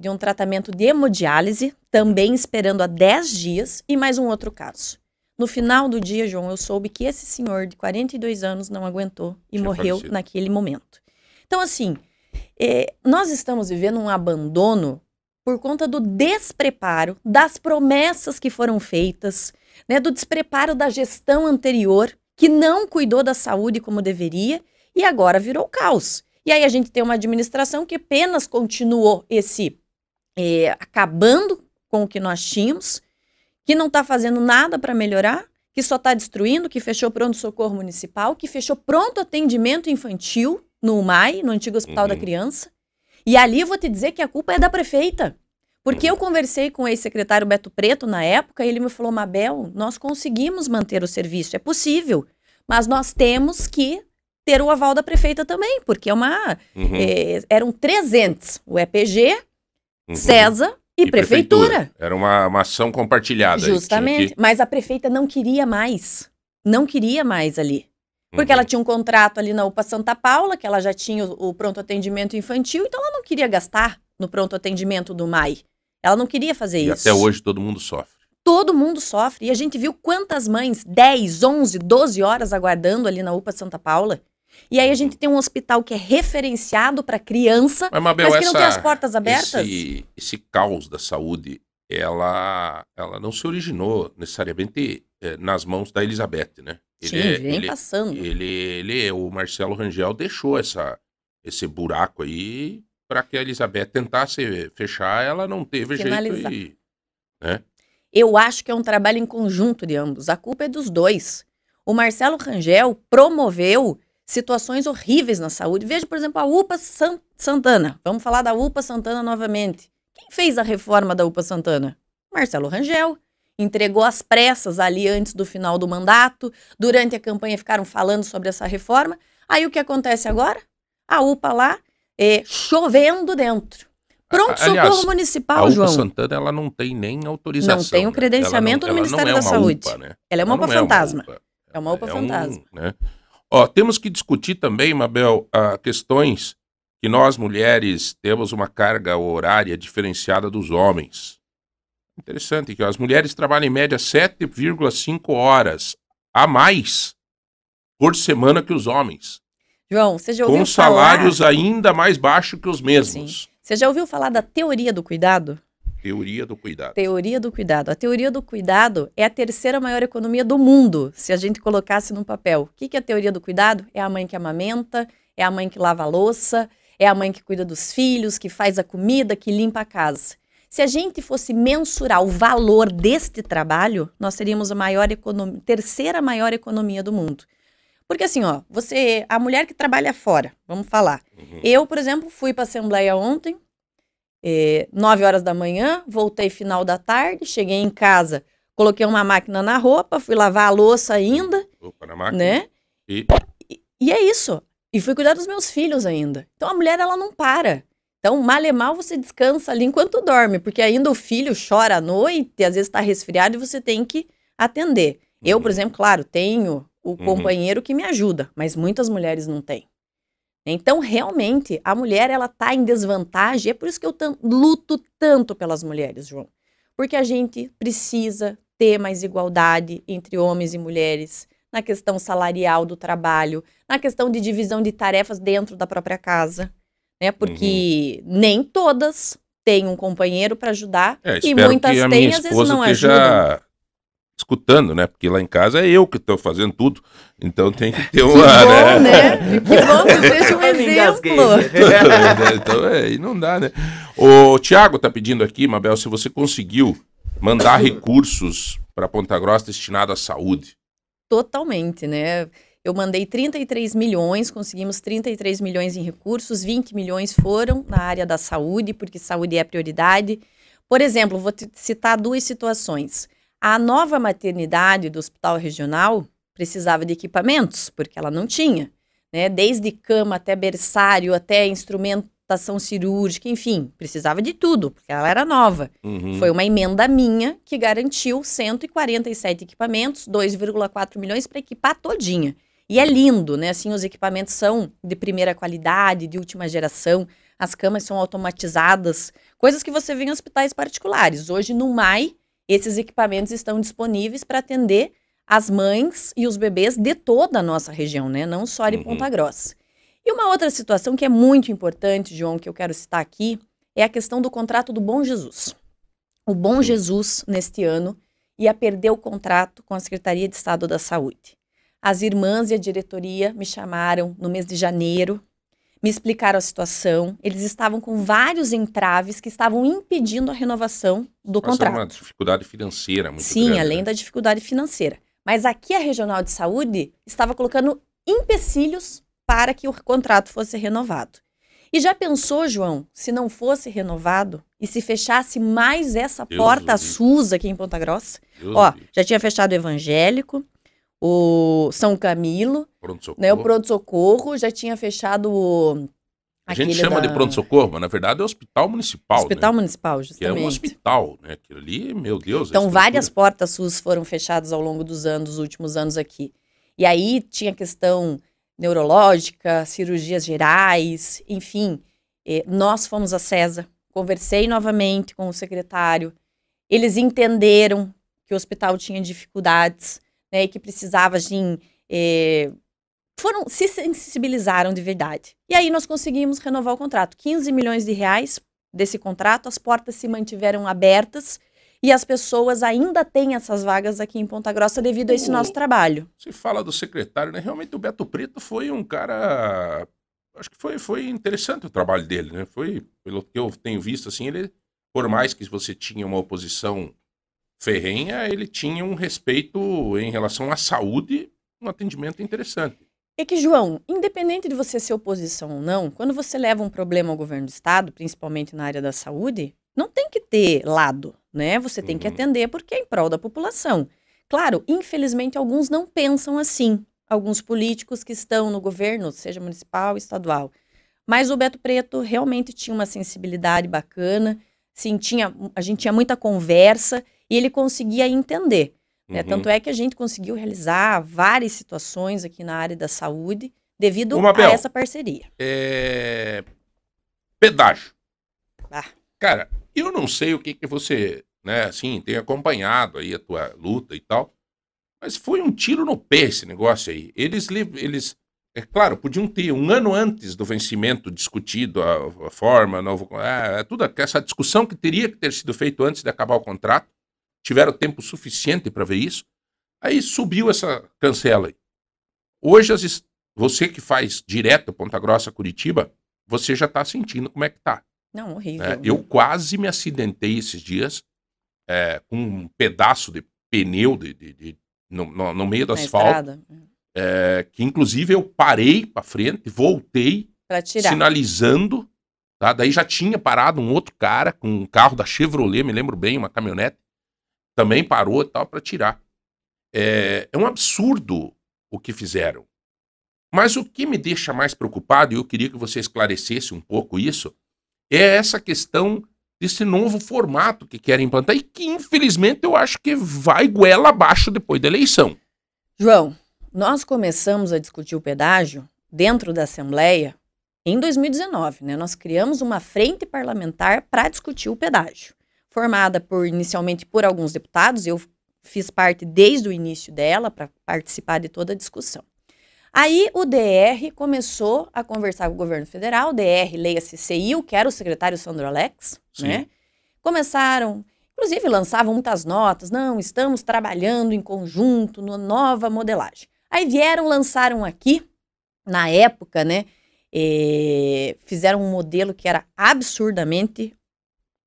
de um tratamento de hemodiálise, também esperando há 10 dias, e mais um outro caso. No final do dia, João, eu soube que esse senhor de 42 anos não aguentou e Tinha morreu naquele momento. Então, assim, eh, nós estamos vivendo um abandono por conta do despreparo das promessas que foram feitas, né, do despreparo da gestão anterior, que não cuidou da saúde como deveria e agora virou caos. E aí a gente tem uma administração que apenas continuou esse eh, acabando com o que nós tínhamos, que não está fazendo nada para melhorar que só está destruindo, que fechou pronto-socorro municipal, que fechou pronto atendimento infantil no UMAI, no antigo Hospital da Uhum. Criança. E ali eu vou te dizer que a culpa é da prefeita. Porque eu conversei com o ex-secretário Beto Preto na época e ele me falou: Mabel, nós conseguimos manter o serviço, é possível, mas nós temos que ter o aval da prefeita também, porque é uma. Uhum, eh, eram três entes: o EPG, uhum. CESA e, prefeitura. Era uma, uma ação compartilhada. Justamente. que- Mas a prefeita não queria mais. Não queria mais ali. Porque Uhum. ela tinha um contrato ali na UPA Santa Paula, que ela já tinha o, o pronto atendimento infantil, então ela não queria gastar no pronto atendimento do MAI. Ela não queria fazer E isso. até hoje todo mundo sofre. Todo mundo sofre. E a gente viu quantas mães, 10, 11, 12 horas aguardando ali na UPA Santa Paula. E aí a gente tem um hospital que é referenciado para criança, Mas, Mabel, mas que não tem essa- as portas abertas. Esse, esse caos da saúde, ela, ela não se originou necessariamente eh, nas mãos da Elizabeth, né? Sim, é- vem ele, passando. ele, ele, o Marcelo Rangel deixou essa, esse buraco aí para que a Elizabeth tentasse fechar, ela não teve Finalizar. jeito e... Eu acho que é um trabalho em conjunto de ambos. A culpa é dos dois. O Marcelo Rangel promoveu situações horríveis na saúde. Veja, por exemplo, a UPA San- Santana. Vamos falar da UPA Santana novamente. Quem fez a reforma da UPA Santana? Marcelo Rangel. Entregou às pressas ali antes do final do mandato. Durante a campanha ficaram falando sobre essa reforma. Aí o que acontece agora? A UPA lá eh, chovendo dentro. Pronto, Aliás, socorro A municipal, UPA João. Santana, ela não tem nem autorização. Não tem o né? credenciamento do não- Ministério é da uma Saúde. UPA, né? Ela é uma Ela UPA não fantasma. UPA. É uma UPA um, fantasma. né? Ó, temos que discutir também, Mabel, ah, questões que nós mulheres temos uma carga horária diferenciada dos homens. Interessante que as mulheres trabalham em média 7,5 horas a mais por semana que os homens, João, você já ouviu com falar... salários ainda mais baixos que os mesmos. Você já ouviu falar da teoria do cuidado? Teoria do cuidado. Teoria do cuidado. A teoria do cuidado é a terceira maior economia do mundo, se a gente colocasse num papel. O que é a teoria do cuidado? É a mãe que amamenta, é a mãe que lava a louça, é a mãe que cuida dos filhos, que faz a comida, que limpa a casa. Se a gente fosse mensurar o valor deste trabalho, nós seríamos a maior economia, terceira maior economia do mundo. Porque assim, ó, você, a mulher que trabalha fora, vamos falar. Uhum. Eu, por exemplo, fui para a Assembleia ontem, eh, 9 horas da manhã, voltei final da tarde, cheguei em casa, coloquei uma máquina na roupa, fui lavar a louça ainda, Opa, na máquina. né? E E é isso. E fui cuidar dos meus filhos ainda. Então a mulher, ela não para. Então, mal e mal, você descansa ali enquanto dorme, porque ainda o filho chora à noite, às vezes está resfriado e você tem que atender. Eu, por Uhum. exemplo, claro, tenho o Uhum. companheiro que me ajuda, mas muitas mulheres não têm. Então, realmente, a mulher, ela tá em desvantagem. É por isso que eu luto tanto pelas mulheres, João. Porque a gente precisa ter mais igualdade entre homens e mulheres na questão salarial do trabalho, na questão de divisão de tarefas dentro da própria casa, né? Porque nem todas têm um companheiro para ajudar É, e muitas que a têm, minha às vezes não esteja ajudam. escutando, né? Porque lá em casa é eu que estou fazendo tudo. Então tem que ter Que uma, bom, né? né? Que bom que seja um exemplo. então é, aí não dá, né? O Tiago tá pedindo aqui, Mabel, se você conseguiu mandar recursos para Ponta Grossa destinado à saúde. Totalmente, né? Eu mandei 33 milhões, conseguimos 33 milhões em recursos, 20 milhões foram na área da saúde, porque saúde é prioridade. Por exemplo, vou citar duas situações. A nova maternidade do Hospital Regional precisava de equipamentos, porque ela não tinha, né? Desde cama até berçário, até instrumentação cirúrgica, enfim, precisava de tudo, porque ela era nova. Uhum. Foi uma emenda minha que garantiu 147 equipamentos, 2,4 milhões para equipar todinha. E é lindo, né? Assim, os equipamentos são de primeira qualidade, de última geração, as camas são automatizadas, coisas que você vê em hospitais particulares. Hoje, no MAI, esses equipamentos estão disponíveis para atender as mães e os bebês de toda a nossa região, né? Não só de Uhum. Ponta Grossa. E uma outra situação que é muito importante, João, que eu quero citar aqui, é a questão do contrato do Bom Jesus. O Bom Jesus, neste ano, ia perder o contrato com a Secretaria de Estado da Saúde. As irmãs e a diretoria me chamaram no mês de janeiro, me explicaram a situação. Eles estavam com vários entraves que estavam impedindo a renovação do Mas contrato. uma dificuldade financeira muito Sim, grande. além né? da dificuldade financeira. Mas aqui a Regional de Saúde estava colocando empecilhos para que o contrato fosse renovado. E já pensou, João, se não fosse renovado e se fechasse mais essa Deus porta SUS aqui em Ponta Grossa? Deus Ó, já tinha fechado o evangélico, o São Camilo, Pronto-socorro. né, o pronto-socorro, já tinha fechado o. A gente chama da- de pronto-socorro, mas na verdade é hospital municipal. Hospital né? Municipal, Que é justamente. um hospital, né? Aquilo ali, meu Deus. Então, várias portas SUS foram fechadas ao longo dos anos, dos últimos anos aqui. E aí tinha questão neurológica, cirurgias gerais, enfim. Eh, nós fomos a CESA, conversei novamente com o secretário. Eles entenderam que o hospital tinha dificuldades, né, e que precisava de. eh, foram se sensibilizaram de verdade. E aí nós conseguimos renovar o contrato. 15 milhões de reais desse contrato, as portas se mantiveram abertas e as pessoas ainda têm essas vagas aqui em Ponta Grossa devido a esse O- nosso trabalho. Você fala do secretário, né? Realmente o Beto Preto foi um cara. Acho que foi, foi interessante o trabalho dele, né? Foi, pelo que eu tenho visto, assim, ele, por mais que você tinha uma oposição ferrenha, ele tinha um respeito em relação à saúde, um atendimento interessante. É que, João, independente de você ser oposição ou não, quando você leva um problema ao governo do estado, principalmente na área da saúde, não tem que ter lado, né? Você tem que Uhum. atender porque é em prol da população. Claro, infelizmente alguns não pensam assim. Alguns políticos que estão no governo, seja municipal, estadual. Mas o Beto Preto realmente tinha uma sensibilidade bacana, sim, tinha, a gente tinha muita conversa e ele conseguia entender. né? Uhum. Tanto é que a gente conseguiu realizar várias situações aqui na área da saúde devido Ô, Mabel. a essa parceria. É... Pedágio. Ah. Cara, eu não sei o que que você, né, assim, tem acompanhado aí a tua luta e tal, mas foi um tiro no pé esse negócio aí. Eles, eles é claro, podiam ter um ano antes do vencimento discutido a, a forma, novo, ah, toda essa discussão que teria que ter sido feito antes de acabar o contrato. Tiveram tempo suficiente para ver isso. Aí subiu essa cancela aí. Hoje, as você que faz direto Ponta Grossa, Curitiba, você já está sentindo como é que tá. Não, horrível. né? Eu quase me acidentei esses dias é, com um pedaço de pneu de, de- de- no, no- no meio do Na asfalto, estrada, é, que inclusive eu parei para frente, voltei, sinalizando, tá? Daí já tinha parado um outro cara com um carro da Chevrolet, me lembro bem, uma caminhonete, também parou e tal para tirar. É, é um absurdo o que fizeram. Mas o que me deixa mais preocupado, e eu queria que você esclarecesse um pouco isso, é essa questão desse novo formato que querem implantar e que, infelizmente, eu acho que vai goela abaixo depois da eleição. João, nós começamos a discutir o pedágio dentro da Assembleia em 2019, né? Nós criamos uma frente parlamentar para discutir o pedágio, formada por inicialmente por alguns deputados, eu fiz parte desde o início dela para participar de toda a discussão. Aí o DR começou a conversar com o governo federal, o DR, leia-se CIU, que era o secretário Sandro Alex, Sim. né? Começaram, inclusive lançavam muitas notas, não, estamos trabalhando em conjunto na nova modelagem. Aí vieram, lançaram aqui, na época, né? eh, fizeram um modelo que era absurdamente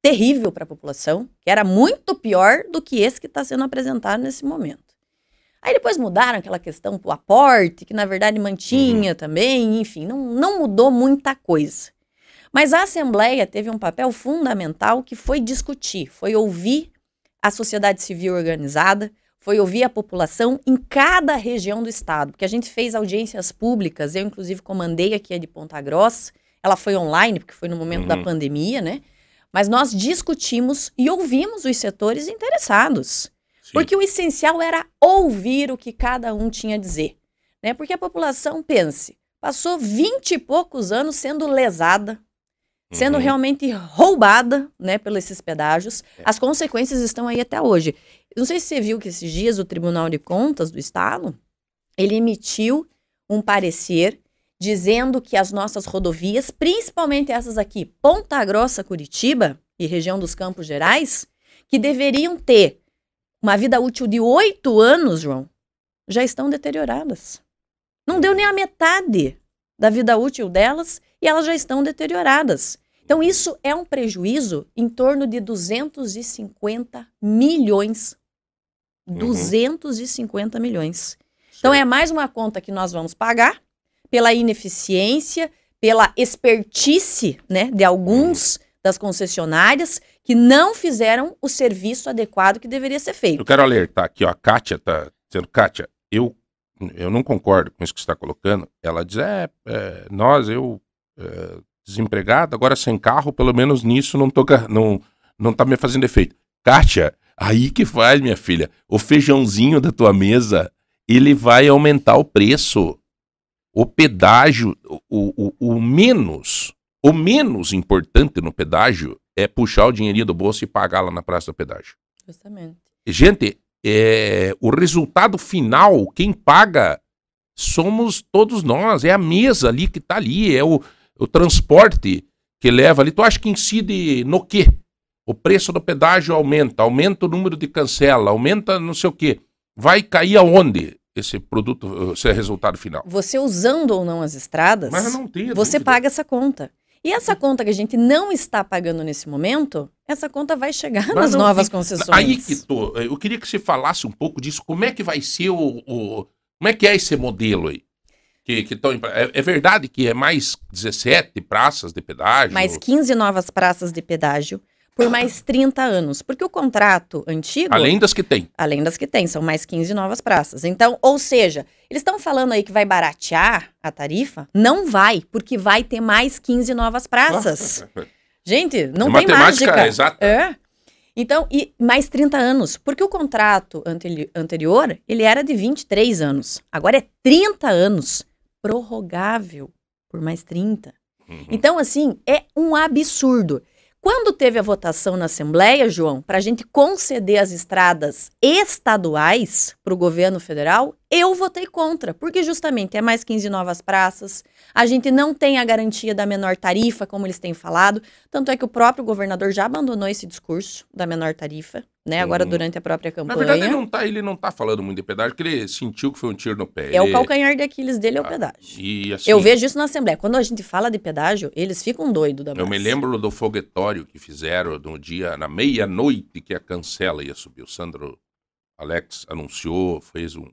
terrível para a população, que era muito pior do que esse que está sendo apresentado nesse momento. Aí depois mudaram aquela questão pro aporte, que na verdade mantinha também, enfim, não, não mudou muita coisa. Mas a Assembleia teve um papel fundamental que foi discutir, foi ouvir a sociedade civil organizada, foi ouvir a população em cada região do estado, porque a gente fez audiências públicas, eu inclusive comandei aqui a de Ponta Grossa, ela foi online, porque foi no momento da Uhum. pandemia, né? Mas nós discutimos e ouvimos os setores interessados. Sim. Porque o essencial era ouvir o que cada um tinha a dizer. Né? Porque a população, pense, passou vinte e poucos anos sendo lesada, sendo Uhum. realmente roubada né, pelos esses pedágios. As consequências estão aí até hoje. Não sei se você viu que esses dias o Tribunal de Contas do Estado, ele emitiu um parecer dizendo que as nossas rodovias, principalmente essas aqui, Ponta Grossa, Curitiba e região dos Campos Gerais, que deveriam ter uma vida útil de oito anos, João, já estão deterioradas. Não deu nem a metade da vida útil delas e elas já estão deterioradas. Então, isso é um prejuízo em torno de 250 milhões Uhum. 250 milhões. Então é mais uma conta que nós vamos pagar pela ineficiência, pela expertise né, de alguns das concessionárias que não fizeram o serviço adequado que deveria ser Eu feito. quero alertar aqui, ó, a Kátia tá dizendo, Kátia, eu, eu não concordo com isso que você está colocando. Ela diz, é, é, nós, eu, é, desempregado, agora sem carro, pelo menos nisso não, ga- não, não tá me fazendo efeito. Kátia, aí que faz, minha filha, o feijãozinho da tua mesa, ele vai aumentar o preço. O pedágio, o, o, o menos, o menos importante no pedágio é puxar o dinheirinho do bolso e pagar lá na praça do pedágio. Justamente. Gente, é, o resultado final, quem paga somos todos nós. É a mesa ali que tá ali, é o, o transporte que leva ali. Tu acha que incide no quê? O preço do pedágio aumenta, aumenta o número de cancela, aumenta não sei o quê. Vai cair aonde esse produto, esse resultado final? Você usando ou não as estradas, Mas não tenho você dúvida. paga essa conta. E essa conta que a gente não está pagando nesse momento, essa conta vai chegar Mas nas novas tem- concessões. Aí que tô. Eu queria que você falasse um pouco disso. Como é que vai ser o. o- como é que é esse modelo aí? Que, que tão, é, é verdade que é mais 17 praças de pedágio? mais 15 novas praças de pedágio por mais 30 anos. Porque o contrato antigo, Além das que tem. além das que tem, são mais 15 novas praças. Então, ou seja, eles estão falando aí que vai baratear a tarifa? Não vai, porque vai ter mais 15 novas praças. Gente, não É tem matemática mágica. exata. É. Então, e mais 30 anos. Porque o contrato anteri- anterior, ele era de 23 anos. Agora é 30 anos. Prorrogável por mais 30. Uhum. Então, assim, é um absurdo. Quando teve a votação na Assembleia, João, para a gente conceder as estradas estaduais para o governo federal, eu votei contra, porque justamente é mais 15 novas praças, a gente não tem a garantia da menor tarifa, como eles têm falado, tanto é que o próprio governador já abandonou esse discurso da menor tarifa, né, agora durante a própria Na campanha. verdade, ele não, tá, ele não tá falando muito de pedágio, porque ele sentiu que foi um tiro no pé. É o calcanhar de Aquiles dele, é o Ah, pedágio. Assim, Eu vejo isso na Assembleia. Quando a gente fala de pedágio, eles ficam doidos da Eu me lembro do foguetório que fizeram no dia, na meia-noite, que a cancela ia subir. O Sandro Alex anunciou, fez um.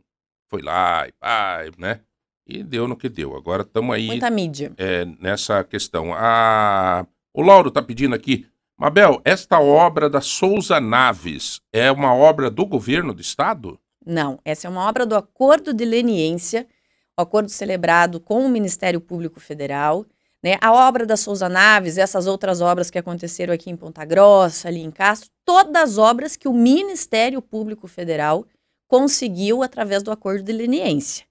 Foi lá e pá, né? E deu no que deu. Agora estamos aí Muita mídia. é, nessa questão. Ah, o Lauro tá pedindo aqui. Mabel, esta obra da Souza Naves é uma obra do governo do estado? Não, essa é uma obra do Acordo de Leniência, o acordo celebrado com o Ministério Público Federal. Né? A obra da Souza Naves, essas outras obras que aconteceram aqui em Ponta Grossa, ali em Castro, todas obras que o Ministério Público Federal conseguiu através do Acordo de Leniência.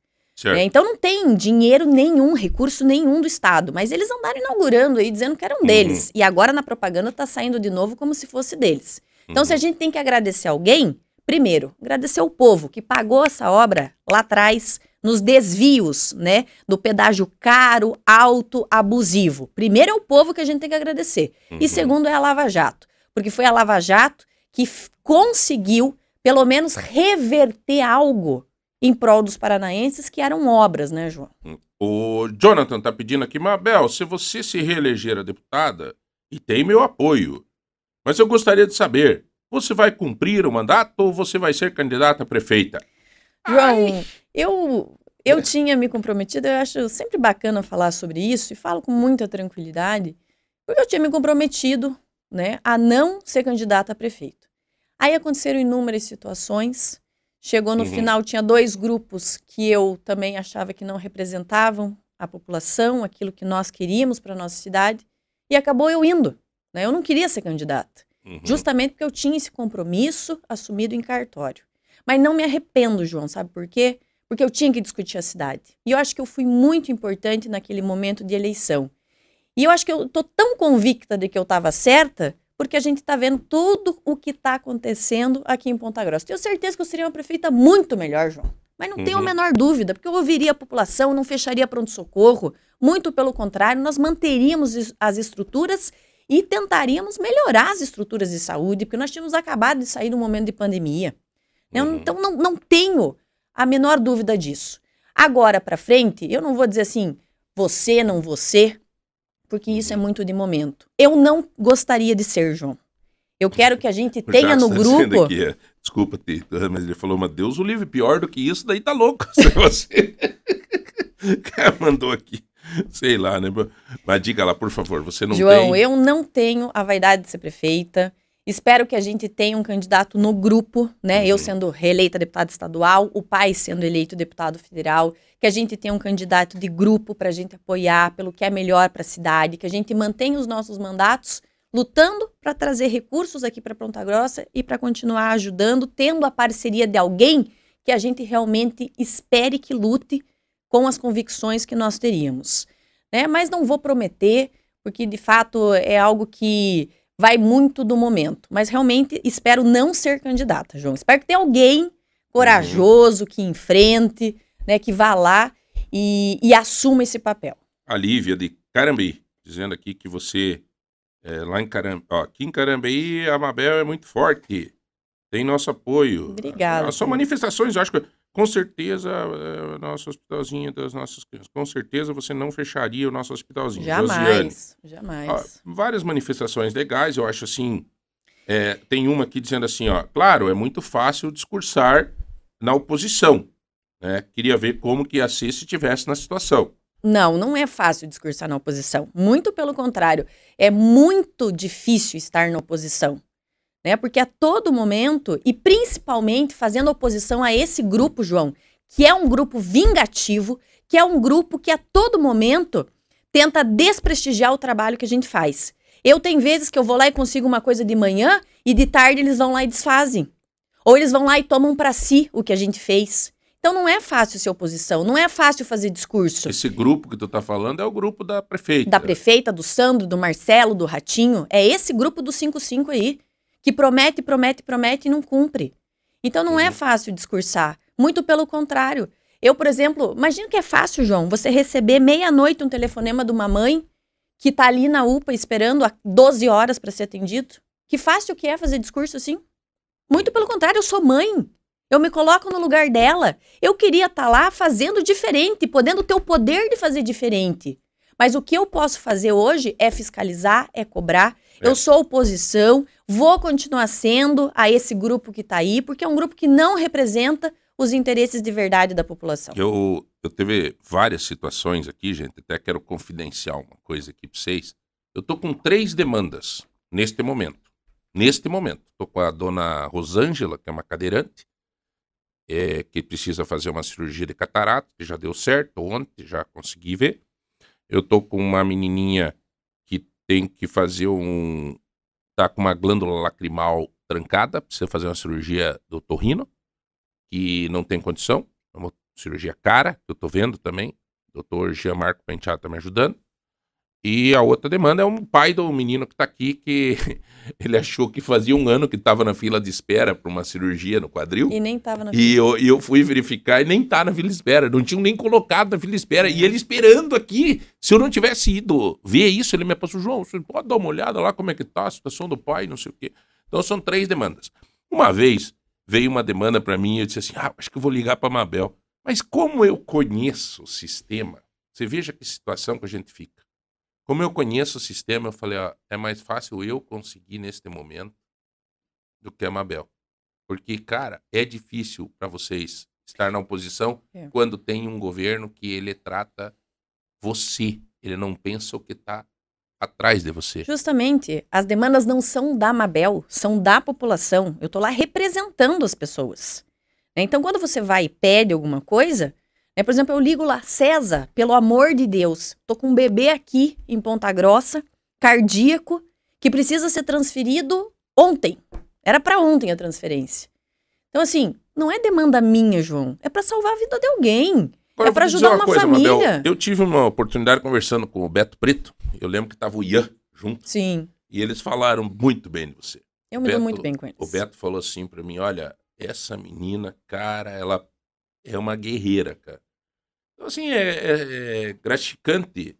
Né? Então não tem dinheiro nenhum, recurso nenhum do Estado, mas eles andaram inaugurando aí dizendo que Uhum. eram deles. E agora na propaganda está saindo de novo como se fosse deles. Então, Uhum. se a gente tem que agradecer alguém, primeiro, agradecer o povo que pagou essa obra lá atrás, nos desvios, né, do pedágio caro, alto, abusivo. Primeiro é o povo que a gente tem que agradecer. Uhum. E segundo é a Lava Jato, porque foi a Lava Jato que conseguiu, pelo menos, reverter algo em prol dos paranaenses que eram obras, né, João? O Jonathan tá pedindo aqui, Mabel, se você se reeleger a deputada, e tem meu apoio, mas eu gostaria de saber, você vai cumprir o mandato ou você vai ser candidata a prefeita? João, eu, eu tinha me comprometido, eu acho sempre bacana falar sobre isso e falo com muita tranquilidade, porque eu tinha me comprometido né, a não ser candidata a prefeito. Aí aconteceram inúmeras situações. Chegou no Uhum. final, tinha dois grupos que eu também achava que não representavam a população, aquilo que nós queríamos para nossa cidade, e acabou eu indo. Né? Eu não queria ser candidata. Uhum. Justamente porque eu tinha esse compromisso assumido em cartório. Mas não me arrependo, João, sabe por quê? Porque eu tinha que discutir a cidade. E eu acho que eu fui muito importante naquele momento de eleição. E eu acho que eu tô tão convicta de que eu estava certa, porque a gente está vendo tudo o que está acontecendo aqui em Ponta Grossa. Tenho certeza que eu seria uma prefeita muito melhor, João. Mas não tenho a Uhum. menor dúvida, porque eu ouviria a população, não fecharia pronto-socorro. Muito pelo contrário, nós manteríamos as estruturas e tentaríamos melhorar as estruturas de saúde, porque nós tínhamos acabado de sair de um momento de pandemia. Uhum. Então, não, não tenho a menor dúvida disso. Agora para frente, eu não vou dizer assim, você, não você, porque isso é Uhum. muito de momento. Eu não gostaria de ser, João. Eu quero que a gente O tenha no tá grupo. aqui, é, Desculpa, Tito, mas ele falou, mas Deus o livre, pior do que isso, daí tá louco. Você. o cara mandou aqui. Sei lá, né? Mas diga lá, por favor, você não João, tem. eu não tenho a vaidade de ser prefeita. Espero que a gente tenha um candidato no grupo, né? Eu Uhum. sendo reeleita deputada estadual, o pai sendo eleito deputado federal, que a gente tenha um candidato de grupo para a gente apoiar pelo que é melhor para a cidade, que a gente mantenha os nossos mandatos lutando para trazer recursos aqui para Ponta Grossa e para continuar ajudando, tendo a parceria de alguém que a gente realmente espere que lute com as convicções que nós teríamos. Né? Mas não vou prometer, porque de fato é algo que vai muito do momento. Mas realmente espero não ser candidata, João. Espero que tenha alguém corajoso, que enfrente, né, que vá lá e, e assuma esse papel. A Lívia de Carambi, dizendo aqui que você, é, lá em Carambi, ó, aqui em Carambi, a Mabel é muito forte, tem nosso apoio. Obrigada, São manifestações, eu acho que, com certeza, é, o nosso hospitalzinho das nossas crianças, com certeza você não fecharia o nosso hospitalzinho. Josiane. Jamais, Ó, jamais. várias manifestações legais, eu acho assim. é, tem uma aqui dizendo assim, ó, claro, é muito fácil discursar na oposição. Né? Queria ver como que ia ser se estivesse na situação. Não, não é fácil discursar na oposição. Muito pelo contrário, é muito difícil estar na oposição. Né? Porque a todo momento, e principalmente fazendo oposição a esse grupo, João, que é um grupo vingativo, que é um grupo que a todo momento tenta desprestigiar o trabalho que a gente faz. Eu tenho vezes que eu vou lá e consigo uma coisa de manhã e de tarde eles vão lá e desfazem. Ou eles vão lá e tomam para si o que a gente fez. Então não é fácil ser oposição, não é fácil fazer discurso. Esse grupo que tu tá falando é o grupo da prefeita. Da prefeita, do Sandro, do Marcelo, do Ratinho. É esse grupo do 55 aí, que promete, promete, promete e não cumpre. Então não é Uhum. fácil discursar. Muito pelo contrário. Eu, por exemplo, imagina que é fácil, João, você receber meia-noite um telefonema de uma mãe que tá ali na UPA esperando há 12 horas para ser atendido. Que fácil que é fazer discurso assim? Muito pelo contrário, eu sou mãe. Eu me coloco no lugar dela. Eu queria estar lá fazendo diferente, podendo ter o poder de fazer diferente. Mas o que eu posso fazer hoje é fiscalizar, é cobrar. É. Eu sou oposição, vou continuar sendo a esse grupo que está aí, porque é um grupo que não representa os interesses de verdade da população. Eu, eu teve várias situações aqui, gente. Até quero confidenciar uma coisa aqui para vocês. Eu tô com três demandas neste momento. Neste momento. Tô com a dona Rosângela, que é uma cadeirante, é, que precisa fazer uma cirurgia de catarata, que já deu certo ontem, já consegui ver. Eu tô com uma menininha tem que fazer um. tá com uma glândula lacrimal trancada, precisa fazer uma cirurgia do torrino, que não tem condição. É uma cirurgia cara, que eu tô vendo também. Doutor Jean Marco Penteado tá me ajudando. E a outra demanda é um pai do menino que tá aqui, que ele achou que fazia um ano que tava na fila de espera para uma cirurgia no quadril. E nem estava na E eu, e eu fui verificar e nem tá na fila de espera. Não tinham nem colocado na fila de espera. E ele esperando aqui. Se eu não tivesse ido ver isso, ele me passou, João, você pode dar uma olhada lá como é que tá a situação do pai, não sei o quê. Então são três demandas. Uma vez veio uma demanda para mim e eu disse assim: ah, acho que eu vou ligar para Mabel. Mas como eu conheço o sistema, você veja que situação que a gente fica. Como eu conheço o sistema, eu falei: ó, é mais fácil eu conseguir neste momento do que a Mabel. Porque, cara, é difícil para vocês estar na oposição É. quando tem um governo que ele trata você. Ele não pensa o que está atrás de você. Justamente, as demandas não são da Mabel, são da população. Eu tô lá representando as pessoas. né? Então, quando você vai e pede alguma coisa, né, por exemplo, eu ligo lá, César, pelo amor de Deus, tô com um bebê aqui em Ponta Grossa, cardíaco, que precisa ser transferido ontem. Era para ontem a transferência. Então, assim, não é demanda minha, João. É para salvar a vida de alguém. Agora, É dizer ajudar uma família. eu tive uma oportunidade conversando com o Beto Preto. Eu lembro que tava o Ian junto. Sim, E eles falaram muito bem de você. eu me Beto- dou muito bem com eles. O Beto falou assim pra mim: olha, essa menina, cara, ela é uma guerreira, cara. Então, assim, é, é- é gratificante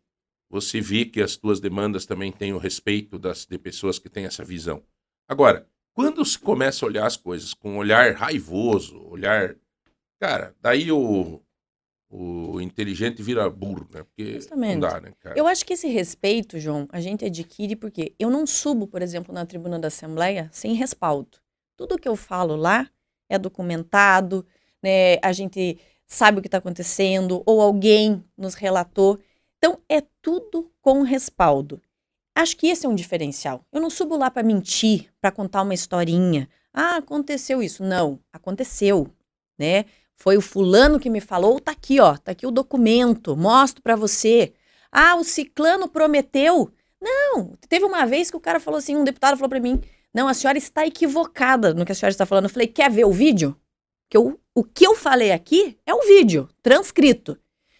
você ver que as tuas demandas também têm o respeito das, de pessoas que têm essa visão. Agora, quando se começa a olhar as coisas com um olhar raivoso, olhar. Cara, daí o, o inteligente vira burro, né? Porque Justamente. não dá, né, cara? Eu acho que esse respeito, João, a gente adquire porque eu não subo, por exemplo, na tribuna da Assembleia sem respaldo. Tudo que eu falo lá é documentado, né? A gente sabe o que está acontecendo, ou alguém nos relatou. Então, é tudo com respaldo. Acho que esse é um diferencial. Eu não subo lá para mentir, para contar uma historinha. Ah, aconteceu isso. Não, aconteceu, né? Foi o fulano que me falou, tá aqui, ó, tá aqui o documento, mostro para você. Ah, o ciclano prometeu. Não, teve uma vez que o cara falou assim, um deputado falou para mim, não, a senhora está equivocada no que a senhora está falando. Eu falei, quer ver o vídeo? Que eu, o que eu falei aqui é o vídeo, transcrito.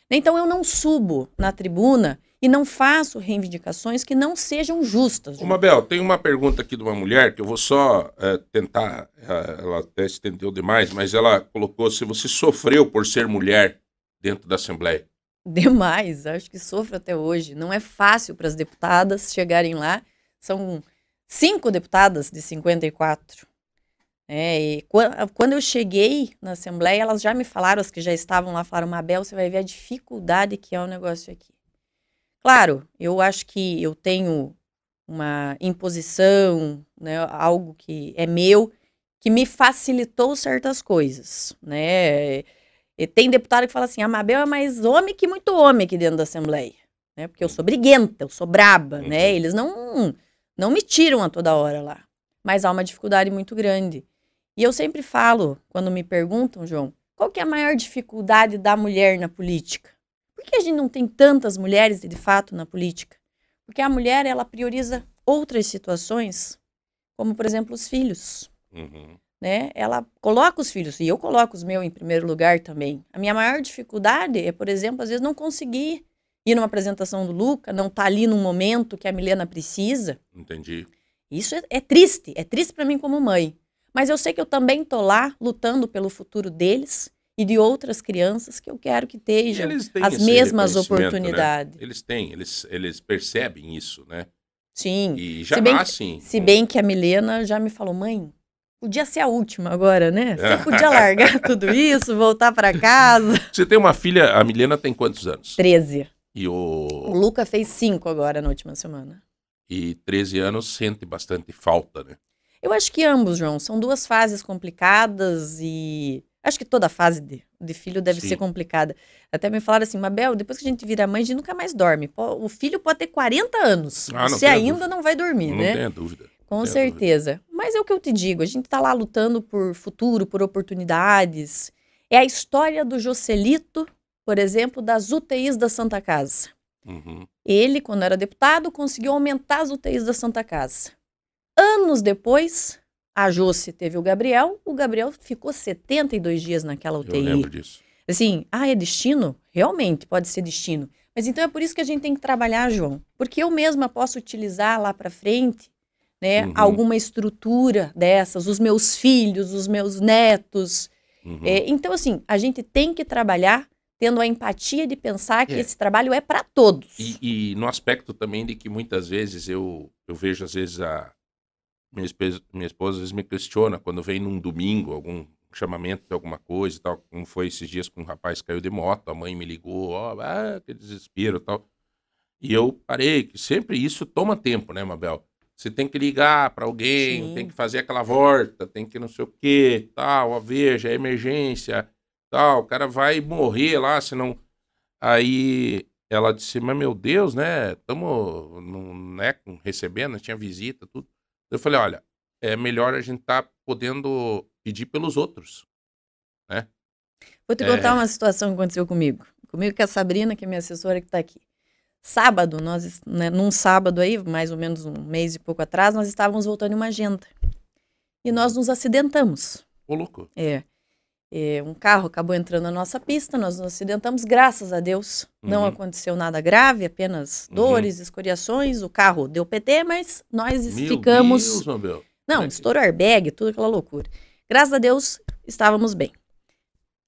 Então eu não subo na tribuna e não faço reivindicações que não sejam justas. Ô, Mabel, tem uma pergunta aqui de uma mulher que eu vou só é, tentar, é, ela até se entendeu demais, mas ela colocou se você sofreu por ser mulher dentro da Assembleia. Demais, acho que sofro até hoje. Não é fácil para as deputadas chegarem lá. São cinco deputadas de 54. É, e quando eu cheguei na Assembleia, elas já me falaram, as que já estavam lá, falaram, Mabel, você vai ver a dificuldade que é o negócio aqui. Claro, eu acho que eu tenho uma imposição, né, algo que é meu, que me facilitou certas coisas, né? E tem deputado que fala assim, a Mabel é mais homem que muito homem aqui dentro da Assembleia, né? Porque eu sou briguenta, eu sou braba, né? Eles não não me tiram a toda hora lá. Mas há uma dificuldade muito grande. E eu sempre falo, quando me perguntam, João, qual que é a maior dificuldade da mulher na política? Por que a gente não tem tantas mulheres, de fato, na política? Porque a mulher, ela prioriza outras situações, como, por exemplo, os filhos. Uhum. Né? Ela coloca os filhos, e eu coloco os meus em primeiro lugar também. A minha maior dificuldade é, por exemplo, às vezes não conseguir ir numa apresentação do Luca, não tá ali no momento que a Milena precisa. Entendi. Isso é, é triste, é triste para mim como mãe. Mas eu sei que eu também tô lá lutando pelo futuro deles e de outras crianças que eu quero que estejam as mesmas né? oportunidades. Né? Eles têm, eles, eles percebem isso, né? Sim. E já se bem, nascem. Se bem que a Milena já me falou, mãe, podia ser a última agora, né? Você podia largar tudo isso, voltar para casa. Você tem uma filha, a Milena tem quantos anos? 13. E o... o Luca fez 5 agora na última semana. E 13 anos sente bastante falta, né? Eu acho que ambos, João. São duas fases complicadas e. Acho que toda fase de, de filho deve Sim. ser complicada. Até me falaram assim, Mabel, depois que a gente vira mãe, a gente nunca mais dorme. O filho pode ter 40 anos. Ah, você ainda dúvida. não vai dormir, não né? Não tenho dúvida. Com certeza. Dúvida. Mas é o que eu te digo, a gente está lá lutando por futuro, por oportunidades. É a história do Joselito, por exemplo, das UTIs da Santa Casa. Uhum. Ele, quando era deputado, conseguiu aumentar as UTIs da Santa Casa. Anos depois, a Josi teve o Gabriel, o Gabriel ficou 72 dias naquela UTI. Eu lembro disso. Assim, ah, é destino? Realmente pode ser destino. Mas então é por isso que a gente tem que trabalhar, João. Porque eu mesma posso utilizar lá para frente né, uhum. alguma estrutura dessas, os meus filhos, os meus netos. Uhum. É, então, assim, a gente tem que trabalhar tendo a empatia de pensar que é. esse trabalho é para todos. E, e, no aspecto também de que muitas vezes eu, eu vejo, às vezes, a, minha esposa, minha esposa às vezes me questiona quando vem num domingo algum chamamento de alguma coisa e tal, como foi esses dias com um rapaz que caiu de moto, a mãe me ligou, ó, oh, ah, que desespero e tal. E eu parei, que sempre isso toma tempo, né, Mabel? Você tem que ligar para alguém, Sim. tem que fazer aquela volta, tem que não sei o quê, tal, a veja, a emergência, tal, o cara vai morrer lá, senão... Aí ela disse, mas meu Deus, né, estamos né, recebendo, tinha visita, tudo. Eu falei, olha, é melhor a gente estar tá podendo pedir pelos outros, né? Vou te contar é... uma situação que aconteceu comigo. Comigo com a Sabrina, que é minha assessora que está aqui. Sábado, nós, né, num sábado aí, mais ou menos um mês e pouco atrás, nós estávamos voltando em uma agenda. E nós nos acidentamos. Ô, louco. É. É, um carro acabou entrando na nossa pista, nós nos acidentamos, graças a Deus. Uhum. Não aconteceu nada grave, apenas uhum. dores, escoriações. O carro deu PT, mas nós Meu ficamos. Deus, Mabel. Não, estourou airbag, tudo aquela loucura. Graças a Deus, estávamos bem.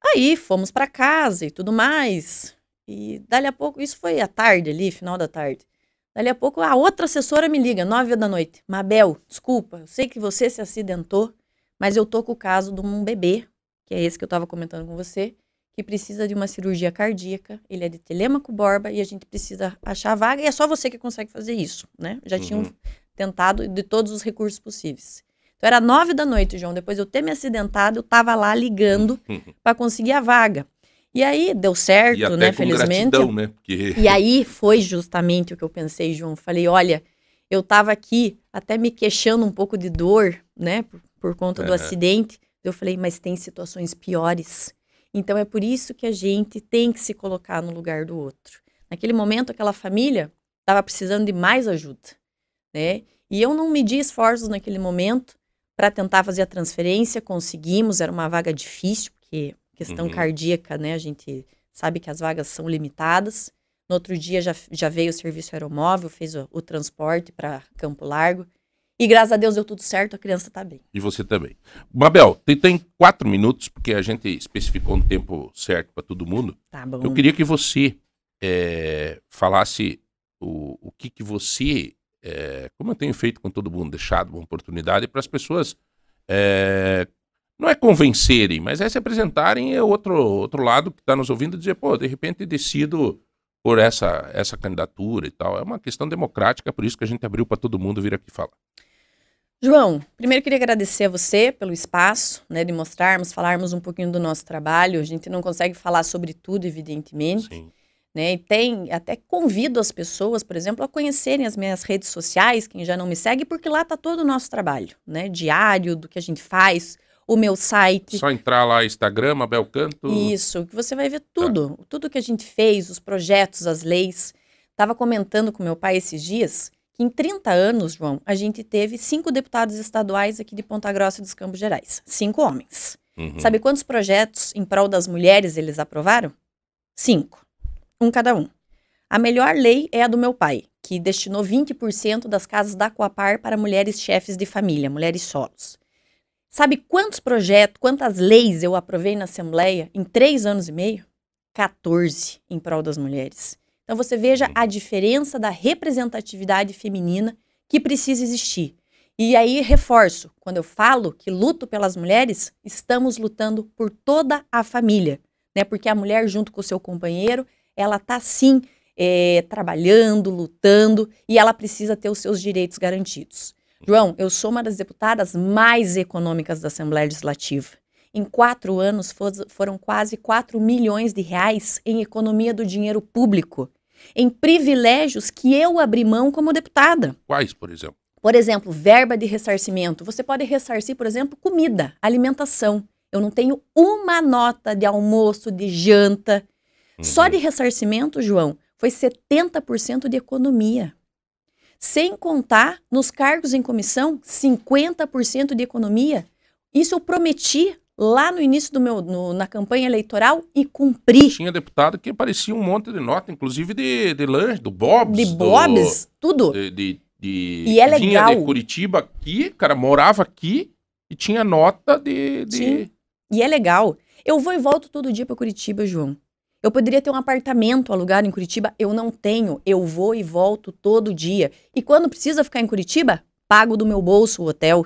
Aí fomos para casa e tudo mais. E dali a pouco, isso foi à tarde ali, final da tarde. Dali a pouco, a outra assessora me liga, nove da noite. Mabel, desculpa, eu sei que você se acidentou, mas eu tô com o caso de um bebê que é esse que eu estava comentando com você, que precisa de uma cirurgia cardíaca, ele é de Telemaco Borba e a gente precisa achar a vaga e é só você que consegue fazer isso, né? Já uhum. tinham tentado de todos os recursos possíveis. Então era nove da noite, João. Depois de eu ter me acidentado, eu tava lá ligando para conseguir a vaga. E aí deu certo, e né? Felizmente. gratidão, né? Porque... E aí foi justamente o que eu pensei, João. Falei, olha, eu tava aqui até me queixando um pouco de dor, né? Por, por conta do acidente. Eu falei, mas tem situações piores. Então é por isso que a gente tem que se colocar no lugar do outro. Naquele momento, aquela família estava precisando de mais ajuda, né? E eu não medi esforços naquele momento para tentar fazer a transferência. Conseguimos, era uma vaga difícil, porque questão Uhum. cardíaca, né? A gente sabe que as vagas são limitadas. No outro dia já, já veio o serviço aeromóvel, fez o, o transporte para Campo Largo. E graças a Deus deu tudo certo, a criança está bem. E você também. Mabel, tem, tem quatro minutos, porque a gente especificou um tempo certo para todo mundo. Tá bom. Eu queria que você eh, falasse o, o que, que você, eh, como eu tenho feito com todo mundo, deixado uma oportunidade para as pessoas, eh, não é convencerem, mas é se apresentarem é outro, outro lado que está nos ouvindo e dizer, pô, de repente decido por essa, essa candidatura e tal. É uma questão democrática, por isso que a gente abriu para todo mundo vir aqui falar. João, primeiro queria agradecer a você pelo espaço, né, de mostrarmos, falarmos um pouquinho do nosso trabalho. A gente não consegue falar sobre tudo, evidentemente, Sim. né? E tem até convido as pessoas, por exemplo, a conhecerem as minhas redes sociais, quem já não me segue, porque lá tá todo o nosso trabalho, né, diário do que a gente faz, o meu site. Só entrar lá, Instagram, Mabel Canto. Isso, que você vai ver tudo, tudo que a gente fez, os projetos, as leis. Tava comentando com meu pai esses dias em 30 anos, João, a gente teve cinco deputados estaduais aqui de Ponta Grossa dos Campos Gerais. Cinco homens. Uhum. Sabe quantos projetos em prol das mulheres eles aprovaram? Cinco. Um cada um. A melhor lei é a do meu pai, que destinou 20% das casas da Coapar para mulheres chefes de família, mulheres solos. Sabe quantos projetos, quantas leis eu aprovei na Assembleia em três anos e meio? 14 em prol das mulheres. Então você veja a diferença da representatividade feminina que precisa existir. E aí reforço, quando eu falo que luto pelas mulheres, estamos lutando por toda a família, né? Porque a mulher junto com o seu companheiro, ela tá sim eh, trabalhando, lutando e ela precisa ter os seus direitos garantidos. João, eu sou uma das deputadas mais econômicas da Assembleia Legislativa. Em quatro anos fo- foram quase 4 milhões de reais em economia do dinheiro público, em privilégios que eu abri mão como deputada. Quais, por exemplo? Por exemplo, verba de ressarcimento. Você pode ressarcir, por exemplo, comida, alimentação. Eu não tenho uma nota de almoço, de janta. Só de ressarcimento, João, foi 70% de economia. Sem contar nos cargos em comissão, 50% de economia. Isso eu prometi lá no início do meu no- na campanha eleitoral e cumpri. Tinha deputado que aparecia um monte de nota, inclusive de, de lanche, do Bob's. De do- Bob's, tudo. de, de, de- E é que vinha legal. de Curitiba aqui, cara, morava aqui e tinha nota de. de... Sim. E é legal. Eu vou e volto todo dia para Curitiba, João. Eu poderia ter um apartamento alugado em Curitiba, eu não tenho. Eu vou e volto todo dia. E quando precisa ficar em Curitiba, pago do meu bolso o hotel.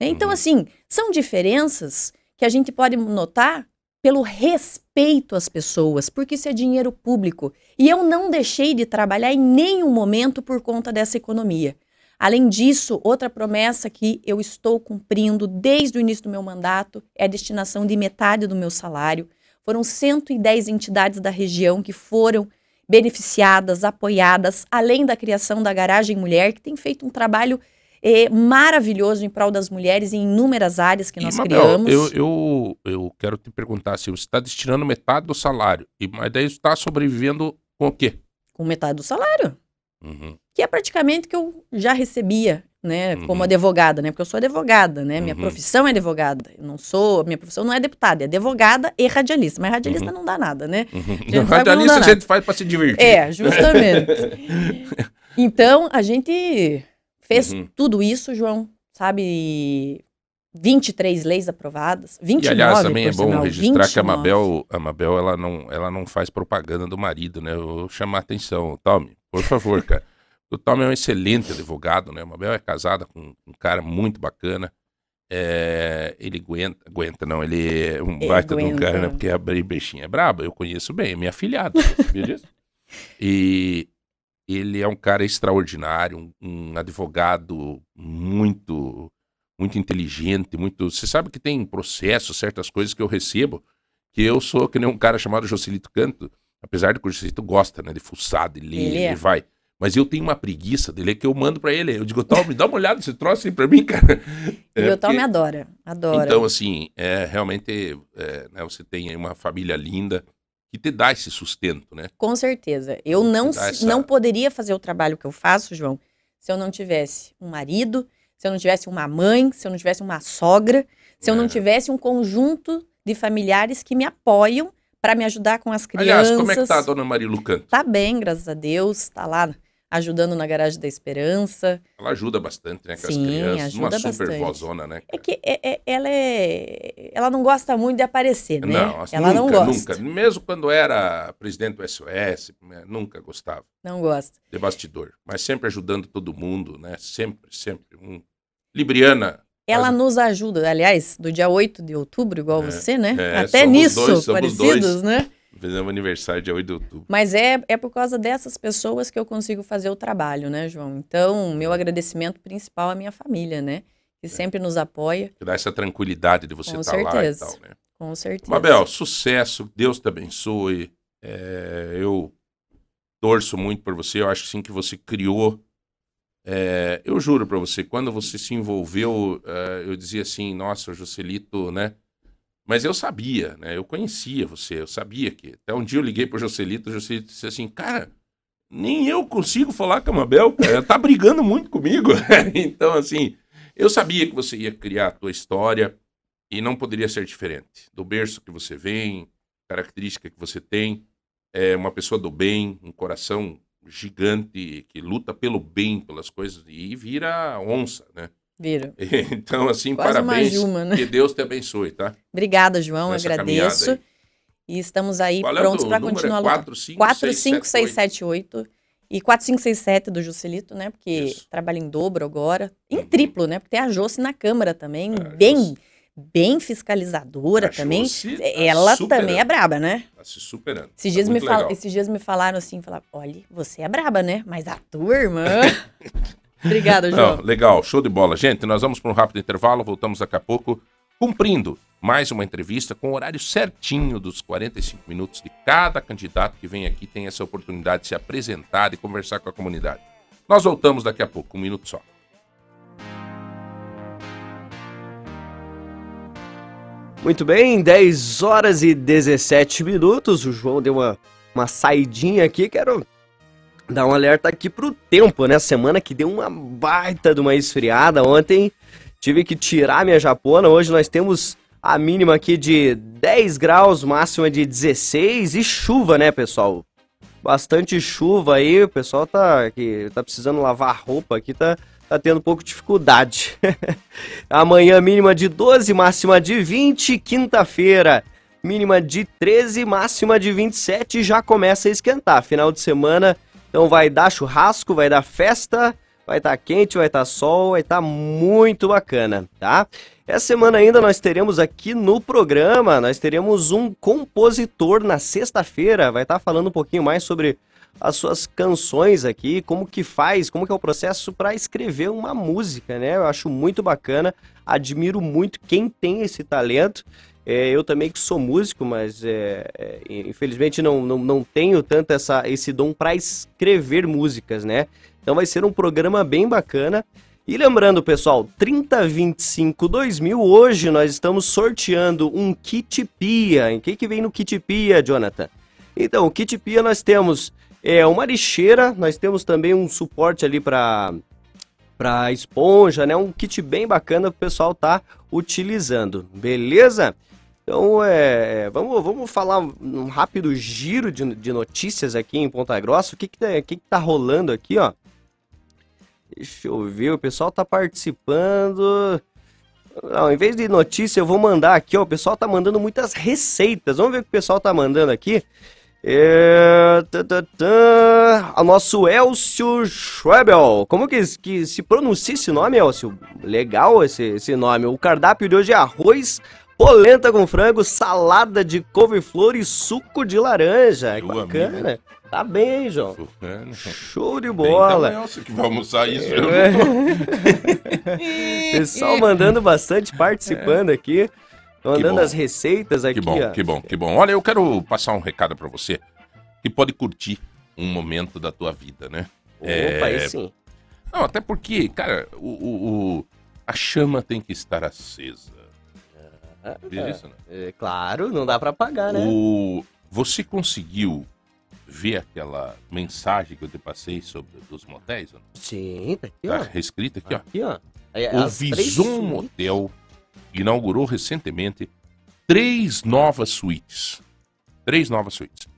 Então, Uhum. assim, são diferenças que a gente pode notar pelo respeito às pessoas, porque isso é dinheiro público. E eu não deixei de trabalhar em nenhum momento por conta dessa economia. Além disso, outra promessa que eu estou cumprindo desde o início do meu mandato é a destinação de metade do meu salário. Foram 110 entidades da região que foram beneficiadas, apoiadas, além da criação da Garagem Mulher, que tem feito um trabalho eh, maravilhoso em prol das mulheres em inúmeras áreas que E, nós Mabel, criamos. eu, eu, eu quero te perguntar se você está destinando metade do salário, e, mas daí você está sobrevivendo com o quê? Com metade do salário. Uhum. que é praticamente o que eu já recebia, né, Uhum. como advogada, né, porque eu sou advogada, né, minha Uhum. profissão é advogada, eu não sou, minha profissão não é deputada, é advogada e radialista, mas radialista Uhum. não dá nada, né? Uhum. Não, radialista a gente faz para se divertir. É, justamente. então, a gente fez Uhum. tudo isso, João, sabe, 23 leis aprovadas, 29, E aliás, também é bom sinal, registrar que a 29. Mabel, a Mabel ela, não, ela não faz propaganda do marido, né? Eu vou chamar a atenção. Tommy, por favor, cara. O Tommy é um excelente advogado, né? A Mabel é casada com um cara muito bacana. É, ele aguenta, aguenta, não, ele é um Ele baita de um aguenta. cara, né? Porque a Bre- Brechinha é braba, eu conheço bem, é minha afilhada, você sabia disso? E ele é um cara extraordinário, um, um advogado muito muito inteligente, muito. Você sabe que tem processo, certas coisas que eu recebo, que eu sou que nem um cara chamado Jocelito Canto, apesar de que o Jocelito gosta, né, de fuçar, de ler, Ele ele, é. vai. Mas eu tenho uma preguiça de ler que eu mando pra ele. Eu digo, Tal, me dá uma olhada nesse troço aí pra mim, cara. E É, o Tom porque- me adora, adora. Então, assim, é, realmente, é, né, você tem aí uma família linda que te dá esse sustento, né? Com certeza. Eu não, essa- não poderia fazer o trabalho que eu faço, João, se eu não tivesse um marido, se eu não tivesse uma mãe, se eu não tivesse uma sogra, se eu não É. tivesse um conjunto de familiares que me apoiam para me ajudar com as Aliás, crianças. como é que tá a dona Marilu Canto? Tá bem, graças a Deus. Tá lá ajudando na Garagem da Esperança. Ela ajuda bastante, né, com as Sim, crianças. Uma ajuda super bastante. vozona, né? É que é- é- ela é. Ela não gosta muito de aparecer, né? Não, assim, ela nunca, não gosta. nunca. Mesmo quando era presidente do SOS, né, nunca gostava Não gosta. de bastidor. Mas sempre ajudando todo mundo, né? Sempre, sempre. Um... Libriana. Ela Mas- nos ajuda, aliás, do dia 8 de outubro, igual É, você, né? é, Até nisso, dois, parecidos, dois. né? Fizemos aniversário dia 8 de outubro. Mas é, é por causa dessas pessoas que eu consigo fazer o trabalho, né, João? Então, meu agradecimento principal à minha família, né? Que sempre nos apoia, Que dá essa tranquilidade de você Com estar lá e certeza. tal, né? com certeza. Mabel, sucesso, Deus te abençoe. É, eu torço muito por você. Eu acho sim que você criou. é, eu juro pra você, quando você se envolveu, é, eu dizia assim, nossa, o Joselito, né? Mas eu sabia, né? Eu conhecia você, eu sabia que. Até um dia eu liguei pro Joselito, o Joselito disse assim, cara, nem eu consigo falar com a Mabel, cara, tá brigando muito comigo. então, assim, eu sabia que você ia criar a tua história. E não poderia ser diferente. Do berço que você vem, característica que você tem, é uma pessoa do bem, um coração gigante que luta pelo bem, pelas coisas e vira onça, né? Vira. Então, assim, Quase parabéns. uma Juma, né? Que Deus te abençoe, tá? Obrigada, João, Nessa agradeço. E estamos aí Qual é prontos teu para continuar É lutando. 4, 5, 4, 6, 5, 6, 7, 7, 8. E 4, 5, 6, 7 do Juscelito, né? Porque Isso. trabalha em dobro agora. Em Uhum. triplo, né? Porque tem a Josi na Câmara também, É, a bem, Josi. bem fiscalizadora A também. Tá Ela superando. também é braba, né? Tá se superando. Esses Tá dias, me muito fal- esses dias me falaram assim, falaram, olha, você é braba, né? Mas a turma... Obrigada, João. Não, legal, show de bola. Gente, nós vamos para um rápido intervalo, voltamos daqui a pouco, cumprindo mais uma entrevista com o horário certinho dos 45 minutos de cada candidato que vem aqui tem essa oportunidade de se apresentar e conversar com a comunidade. Nós voltamos daqui a pouco, um minuto só. Muito bem, 10 horas e 17 minutos. O João deu uma, uma saidinha aqui. Quero dar um alerta aqui pro tempo, né? Semana que deu uma baita de uma esfriada. Ontem tive que tirar minha japona. Hoje nós temos a mínima aqui de 10 graus, máxima de 16 e chuva, né, pessoal? Bastante chuva aí. O pessoal tá, que tá precisando lavar roupa aqui, tá, tá tendo um pouco de dificuldade. Amanhã, mínima de 12, máxima de 20. Quinta-feira, mínima de 13, máxima de 27. Já começa a esquentar. Final de semana, então vai dar churrasco, vai dar festa, vai estar quente, vai estar sol, vai estar muito bacana, tá? Essa semana ainda nós teremos aqui no programa, nós teremos um compositor na sexta-feira, vai estar falando um pouquinho mais sobre as suas canções aqui, como que faz, como que é o processo para escrever uma música, né? Eu acho muito bacana, admiro muito quem tem esse talento. É, eu também que sou músico, mas é, é, infelizmente não, não, não tenho tanto essa, esse dom para escrever músicas, né? Então vai ser um programa bem bacana. E lembrando, pessoal, 3025-2000, hoje nós estamos sorteando um kit Pia. Em que, que vem no kit Pia, Jonathan? Então, o kit Pia nós temos é, uma lixeira, nós temos também um suporte ali para para esponja, né? Um kit bem bacana que o pessoal tá utilizando, beleza? Então, é, vamos, vamos falar um rápido giro de, de notícias aqui em Ponta Grossa. O que que, o que que tá rolando aqui, ó? Deixa eu ver, o pessoal tá participando. Não, em vez de notícia, eu vou mandar aqui, ó. O pessoal tá mandando muitas receitas. Vamos ver o que o pessoal tá mandando aqui. É... O nosso Elcio Schwebel. Como que, que se pronuncia esse nome, Elcio? Legal esse, esse nome. O cardápio de hoje é arroz, polenta com frango, salada de couve-flor e suco de laranja. Que Meu bacana. amigo. Tá bem, hein, João? É, Show de bola. Você que vai almoçar isso. É. tô. Pessoal mandando bastante, participando aqui. Mandando as receitas aqui, Que bom, ó. que bom, que bom. Olha, eu quero passar um recado pra você que pode curtir um momento da tua vida, né? Opa, É, aí sim. Não, até porque, cara, o, o- o- a chama tem que estar acesa. Diz isso, né? É, claro, não dá pra apagar, né? O, você conseguiu ver aquela mensagem que eu te passei sobre os motéis? ó? Sim, tá aqui, Tá ó. reescrita aqui, ó. Aqui, ó. É, O suítes. Motel inaugurou recentemente três novas suítes. Três novas suítes.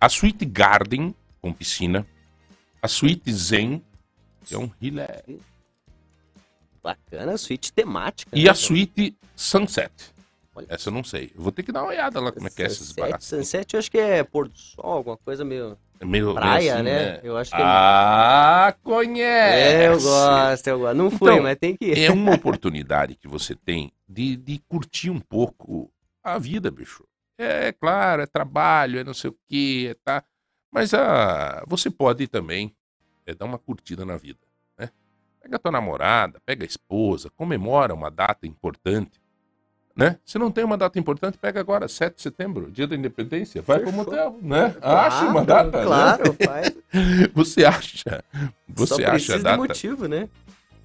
A suíte Garden, com piscina. A suíte Zen, que é um rilé. Bacana, suíte temática. E né, a suíte Sunset. Olha. Essa eu não sei. Eu vou ter que dar uma olhada lá como é que é esses baratos. Sunset, eu acho que é pôr do sol, alguma coisa meio É meio, praia, assim, né? Eu acho que Ah, conhece! é, eu gosto, eu gosto. Não fui, Então, mas tem que ir. É uma oportunidade que você tem de, de curtir um pouco a vida, bicho. É claro, é trabalho, é não sei o que, tá? Mas ah, você pode também é, dar uma curtida na vida, né? Pega a tua namorada, pega a esposa, comemora uma data importante, né? Se não tem uma data importante, pega agora, 7 de setembro, dia da independência, vai pro Fechou. motel, né? Claro, Acha uma data, né? Claro, faz. Você acha, você Só acha a precisa de data motivo, né?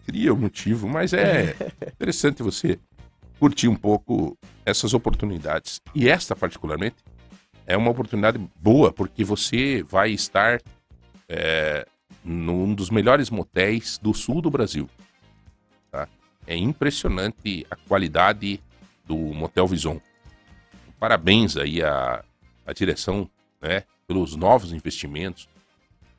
cria o motivo, mas é interessante você curtir um pouco essas oportunidades. E esta, particularmente, é uma oportunidade boa, porque você vai estar é, num dos melhores motéis do sul do Brasil. tá? É impressionante a qualidade do Motel Vison. Parabéns aí à, à direção, né, pelos novos investimentos,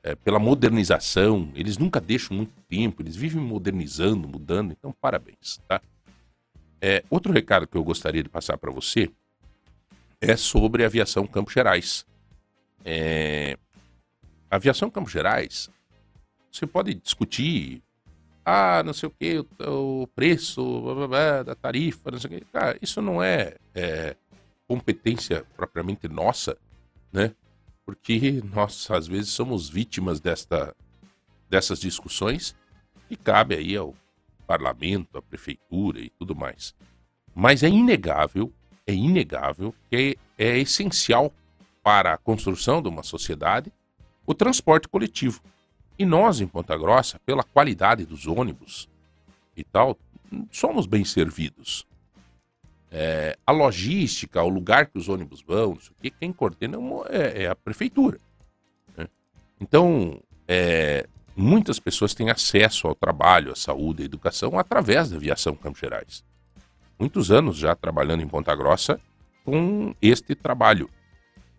é, pela modernização. Eles nunca deixam muito tempo, eles vivem modernizando, mudando. Então, parabéns, tá? É, outro recado que eu gostaria de passar para você é sobre a aviação Campos Gerais. É, a aviação Campos Gerais, você pode discutir, ah, não sei o que, o, preço blá, blá, blá, da tarifa, não sei o que. Cara, isso não é, é competência propriamente nossa, né? Porque nós, às vezes, somos vítimas desta, dessas discussões e cabe aí ao parlamento, à prefeitura e tudo mais. Mas é inegável, é inegável que é essencial para a construção de uma sociedade o transporte coletivo. E nós, em Ponta Grossa, pela qualidade dos ônibus e tal, somos bem servidos. É, a logística, o lugar que os ônibus vão, não sei o quê, quem coordena é é, é a prefeitura. né? Então, é, muitas pessoas têm acesso ao trabalho, à saúde, à educação através da aviação Campos Gerais. Muitos anos já trabalhando em Ponta Grossa com este trabalho,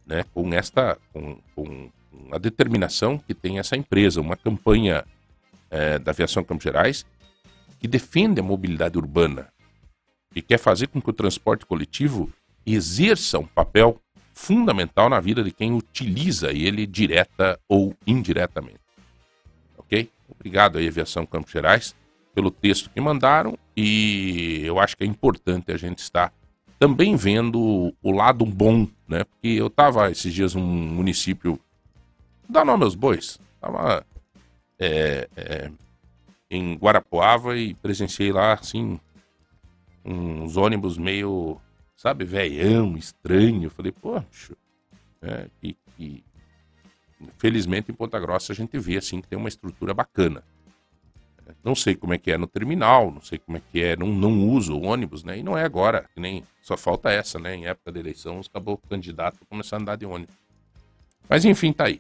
né? com esta, com, com a determinação que tem essa empresa, uma campanha é, da aviação Campos Gerais que defende a mobilidade urbana e quer fazer com que o transporte coletivo exerça um papel fundamental na vida de quem utiliza ele direta ou indiretamente. Ok? Obrigado aí, Aviação Campos Gerais, pelo texto que mandaram e eu acho que é importante a gente estar também vendo o lado bom, né? Porque eu estava esses dias num município, dá nome aos bois, estava em Guarapuava e presenciei lá, assim, uns ônibus meio, sabe, veião, estranho. Falei, poxa, é, que, que... felizmente em Ponta Grossa a gente vê, assim, que tem uma estrutura bacana. É, Não sei como é que é no terminal, não sei como é que é, não, não uso ônibus, né? E não é agora, nem só falta essa, né? Em época da eleição, acabou o candidato começar a andar de ônibus. Mas enfim, tá aí.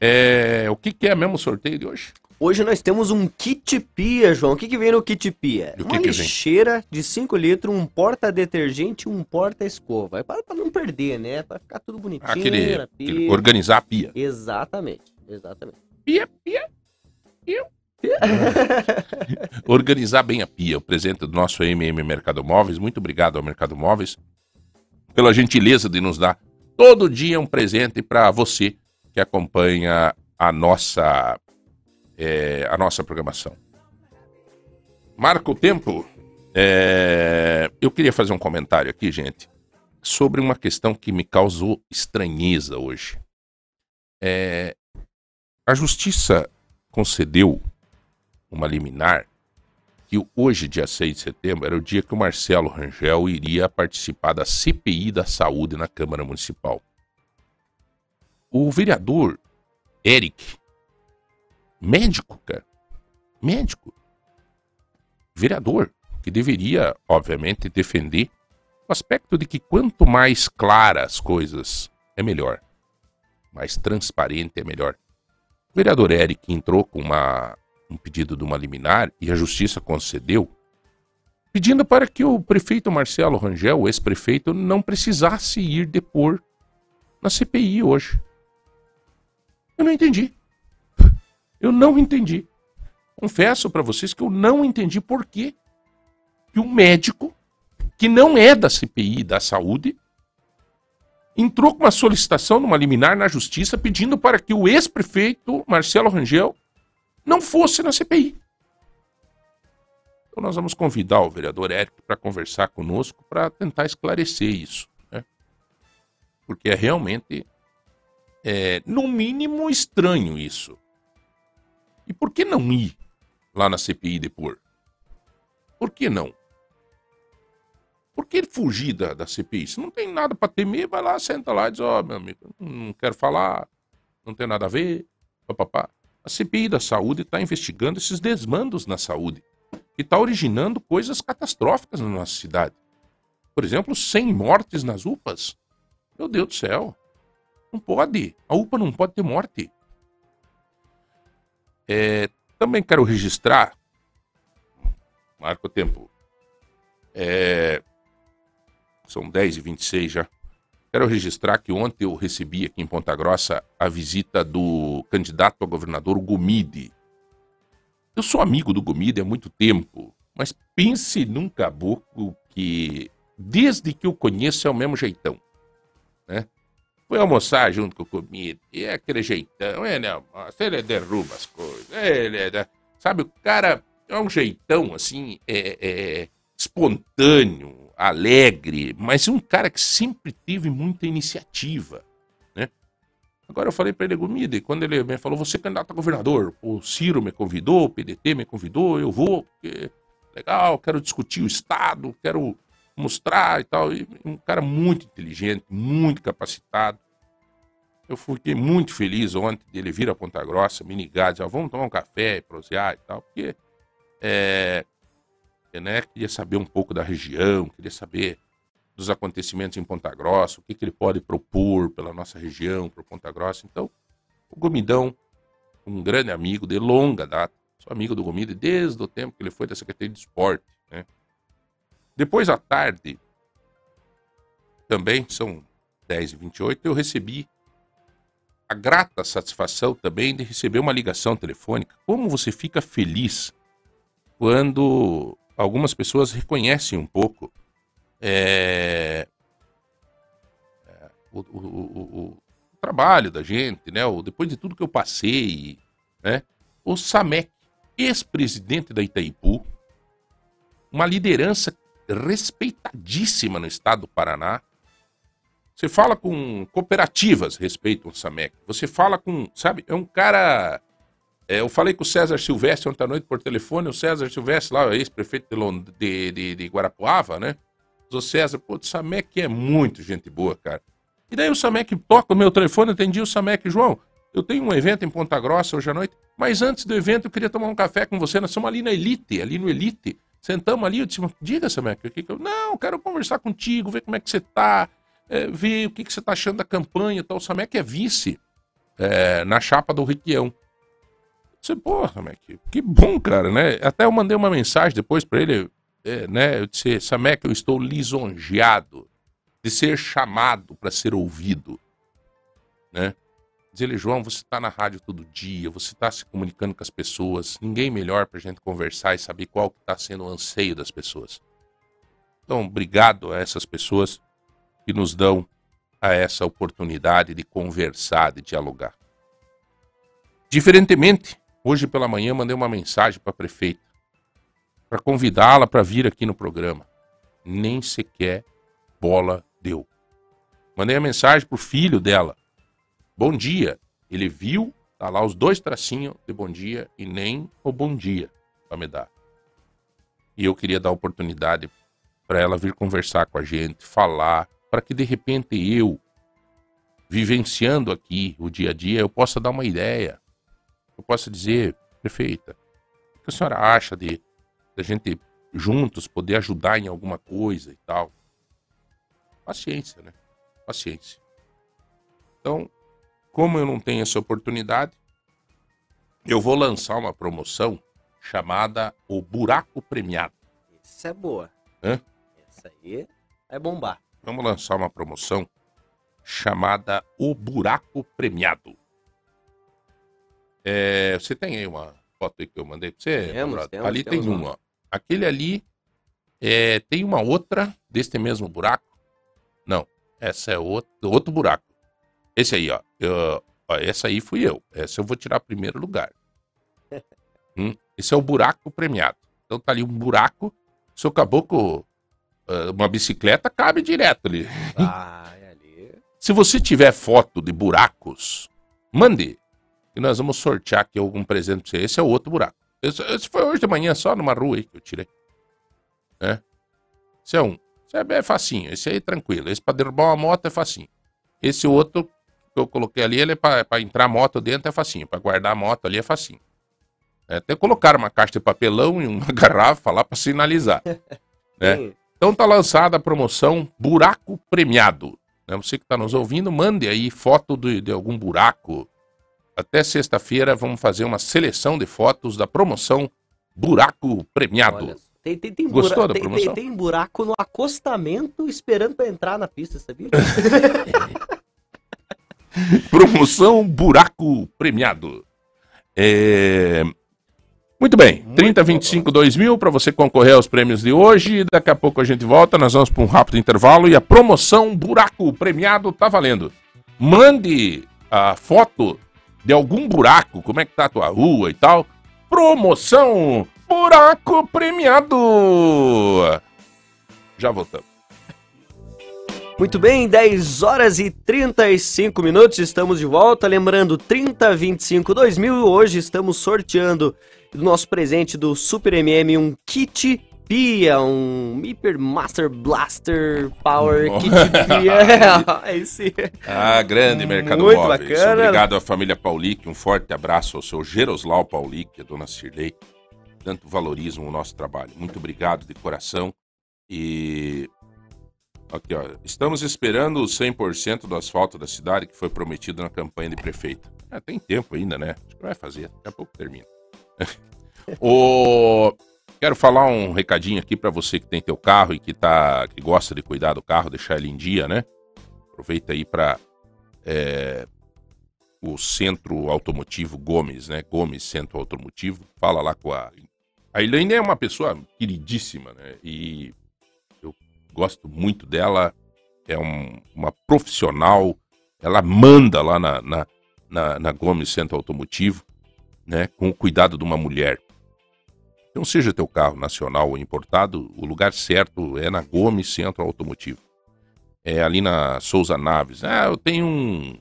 É, o que, que é mesmo o sorteio de hoje? Hoje nós temos um kit pia, João. O que, que vem no kit pia? E que Uma que vem? lixeira de 5 litros, um porta-detergente e um porta-escova. É para pra não perder, né? Para ficar tudo bonitinho Aquele, pia. aquele organizar a pia. Exatamente, exatamente. Pia, pia, pia. Organizar bem a pia, o presente do nosso MM Mercado Móveis. Muito obrigado ao Mercado Móveis pela gentileza de nos dar todo dia um presente para você que acompanha a nossa é, a nossa programação. Marca o tempo. É, eu queria fazer um comentário aqui, gente, sobre uma questão que me causou estranheza hoje. É, a justiça concedeu uma liminar que hoje, dia 6 de setembro, era o dia que o Marcelo Rangel iria participar da CPI da saúde na Câmara Municipal. O vereador Eric, médico, cara, médico, vereador, que deveria, obviamente, defender o aspecto de que quanto mais claras as coisas, é melhor. Mais transparente é melhor. O vereador Eric entrou com uma um pedido de uma liminar e a justiça concedeu, pedindo para que o prefeito Marcelo Rangel, o ex-prefeito, não precisasse ir depor na CPI hoje. Eu não entendi. Eu não entendi. Confesso para vocês que eu não entendi por que um médico que não é da CPI da saúde entrou com uma solicitação numa liminar na justiça pedindo para que o ex-prefeito Marcelo Rangel não fosse na CPI. Então nós vamos convidar o vereador Érico para conversar conosco para tentar esclarecer isso. Né? Porque é realmente, é, no mínimo, estranho isso. E por que não ir lá na CPI depor? Por que não? Por que fugir da, da CPI? Se não tem nada para temer, vai lá, senta lá e diz: Ó, oh, meu amigo, não quero falar, não tem nada a ver, papapá. A CPI da saúde está investigando esses desmandos na saúde e está originando coisas catastróficas na nossa cidade. Por exemplo, 100 mortes nas UPAs. Meu Deus do céu. Não pode. A UPA não pode ter morte. É, também quero registrar. Marca o tempo. É, são 10 e 26 já. Quero registrar que ontem eu recebi aqui em Ponta Grossa a visita do candidato a governador Gomide. Eu sou amigo do Gomide há muito tempo, mas pense num caboclo que, desde que eu conheço, é o mesmo jeitão. Né? Foi almoçar junto com o Gomide, e é aquele jeitão, ele, é, ele derruba as coisas, ele é, sabe, o cara é um jeitão assim, é, é espontâneo, alegre, mas um cara que sempre teve muita iniciativa, né? Agora eu falei para ele, Gomide, quando ele me falou, você é candidato a governador, o Ciro me convidou, o PDT me convidou, eu vou, porque legal, quero discutir o Estado, quero mostrar e tal. E um cara muito inteligente, muito capacitado. Eu fiquei muito feliz ontem dele vir a Ponta Grossa, me ligar, dizer, vamos tomar um café, prosear e tal, porque é, né? Queria saber um pouco da região, queria saber dos acontecimentos em Ponta Grossa, o que, que ele pode propor pela nossa região, para Ponta Grossa. Então, o Gomidão, um grande amigo de longa data, sou amigo do Gomide desde o tempo que ele foi da Secretaria de Esporte. Né? Depois, à tarde, também, são 10 e 28 eu recebi a grata satisfação também de receber uma ligação telefônica. Como você fica feliz quando algumas pessoas reconhecem um pouco é, é, o, o, o, o, trabalho da gente, né? O, depois de tudo que eu passei, né? O Samek, ex-presidente da Itaipu, uma liderança respeitadíssima no estado do Paraná. Você fala com cooperativas respeito ao Samek. Você fala com, sabe, é um cara é, eu falei com o César Silvestre ontem à noite por telefone, o César Silvestre, lá, ex-prefeito de, de, de, Guarapuava, né? O César, pô, o Samek é muito gente boa, cara. E daí o Samek toca o meu telefone, atendi o Samek, João, eu tenho um evento em Ponta Grossa hoje à noite, mas antes do evento eu queria tomar um café com você, nós estamos ali na Elite, ali no Elite. Sentamos ali, eu disse, diga, Samek, o que que eu... Não, quero conversar contigo, ver como é que você tá, é, ver o que, que você tá achando da campanha e tal. O Samek é vice é, na chapa do Riquião. Você, porra, Mac, que bom, cara, né? Até eu mandei uma mensagem depois para ele, é, né? Eu disse, Samek, eu estou lisonjeado de ser chamado para ser ouvido, né? Diz ele, João, você está na rádio todo dia, você está se comunicando com as pessoas, ninguém melhor para a gente conversar e saber qual está sendo o anseio das pessoas. Então, obrigado a essas pessoas que nos dão a essa oportunidade de conversar, de dialogar. Diferentemente Hoje pela manhã mandei uma mensagem para a prefeita. para convidá-la para vir aqui no programa. Nem sequer bola deu. Mandei a mensagem pro filho dela. Bom dia. Ele viu, tá lá os dois tracinhos de bom dia e nem o bom dia para me dar. E eu queria dar oportunidade para ela vir conversar com a gente, falar, para que de repente eu, vivenciando aqui o dia a dia, eu possa dar uma ideia. Eu possa dizer, prefeita, o que a senhora acha de a gente juntos poder ajudar em alguma coisa e tal? Paciência, né? Paciência. Então, como eu não tenho essa oportunidade, eu vou lançar uma promoção chamada O Buraco Premiado. Essa é boa. Hã? Essa aí é bombar. Vamos lançar uma promoção chamada O Buraco Premiado. É, você tem aí uma foto aí que eu mandei pra você? Temos, temos, ali temos tem um, uma. ó. Aquele ali é, tem uma outra deste mesmo buraco. Não, essa é outro, outro buraco. Esse aí, ó, eu- ó, Essa aí fui eu. Essa eu vou tirar primeiro lugar. Hum, Esse é o buraco premiado. Então tá ali um buraco. Seu caboclo, ah, uma bicicleta, cabe direto ali. Vai ali. Se você tiver foto de buracos, mande. E nós vamos sortear aqui algum presente pra você. Esse é o outro buraco. Esse, esse foi hoje de manhã, só numa rua aí que eu tirei. É. Esse é um. Esse é bem facinho. Esse aí é tranquilo. Esse pra derrubar uma moto é facinho. Esse outro que eu coloquei ali, ele é pra, pra entrar a moto dentro é facinho. Pra guardar a moto ali é facinho. É, até colocaram uma caixa de papelão e uma garrafa lá pra sinalizar. É. Tem- Então tá lançada a promoção Buraco Premiado. né? Você que está nos ouvindo, mande aí foto de, de algum buraco. Até sexta-feira vamos fazer uma seleção de fotos da promoção Buraco Premiado. Olha, tem, tem, tem, Gostou bura- da tem, tem, promoção? tem buraco no acostamento esperando pra entrar na pista, sabia? Promoção Buraco Premiado. É, Muito bem, Muito 30, bom, 25, 2 mil para você concorrer aos prêmios de hoje. Daqui a pouco a gente volta, nós vamos para um rápido intervalo e a promoção Buraco Premiado tá valendo. Mande a foto de algum buraco, como é que tá a tua rua e tal. Promoção Buraco Premiado. Já voltamos. Muito bem, 10 horas e 35 minutos, estamos de volta. Lembrando, 3025 2000, hoje estamos sorteando do nosso presente do Super MM um kit Pia, um Hyper Master Blaster Power. Kit Pia. Esse. Ah, grande Mercado Muito bacana. Obrigado à família Paulic, um forte abraço ao seu Geroslau Paulic, a dona Cirlei. Tanto valorizam o nosso trabalho. Muito obrigado de coração. E aqui, ó, estamos esperando os 100% do asfalto da cidade que foi prometido na campanha de prefeito. Ah, tem tempo ainda, né? Acho que vai fazer, daqui a pouco termina. o... Quero falar um recadinho aqui para você que tem teu carro e que tá que gosta de cuidar do carro, deixar ele em dia, né? Aproveita aí para o Centro Automotivo Gomes, né? Gomes Centro Automotivo. Fala lá com a. A Elaine é uma pessoa queridíssima, né? E gosto muito dela. É um- uma profissional. Ela manda lá na, na, na, na Gomes Centro Automotivo, né? Com o cuidado de uma mulher. Então, seja teu carro nacional ou importado, o lugar certo é na Gomes Centro Automotivo é, ali na Souza Naves. Ah, eu tenho um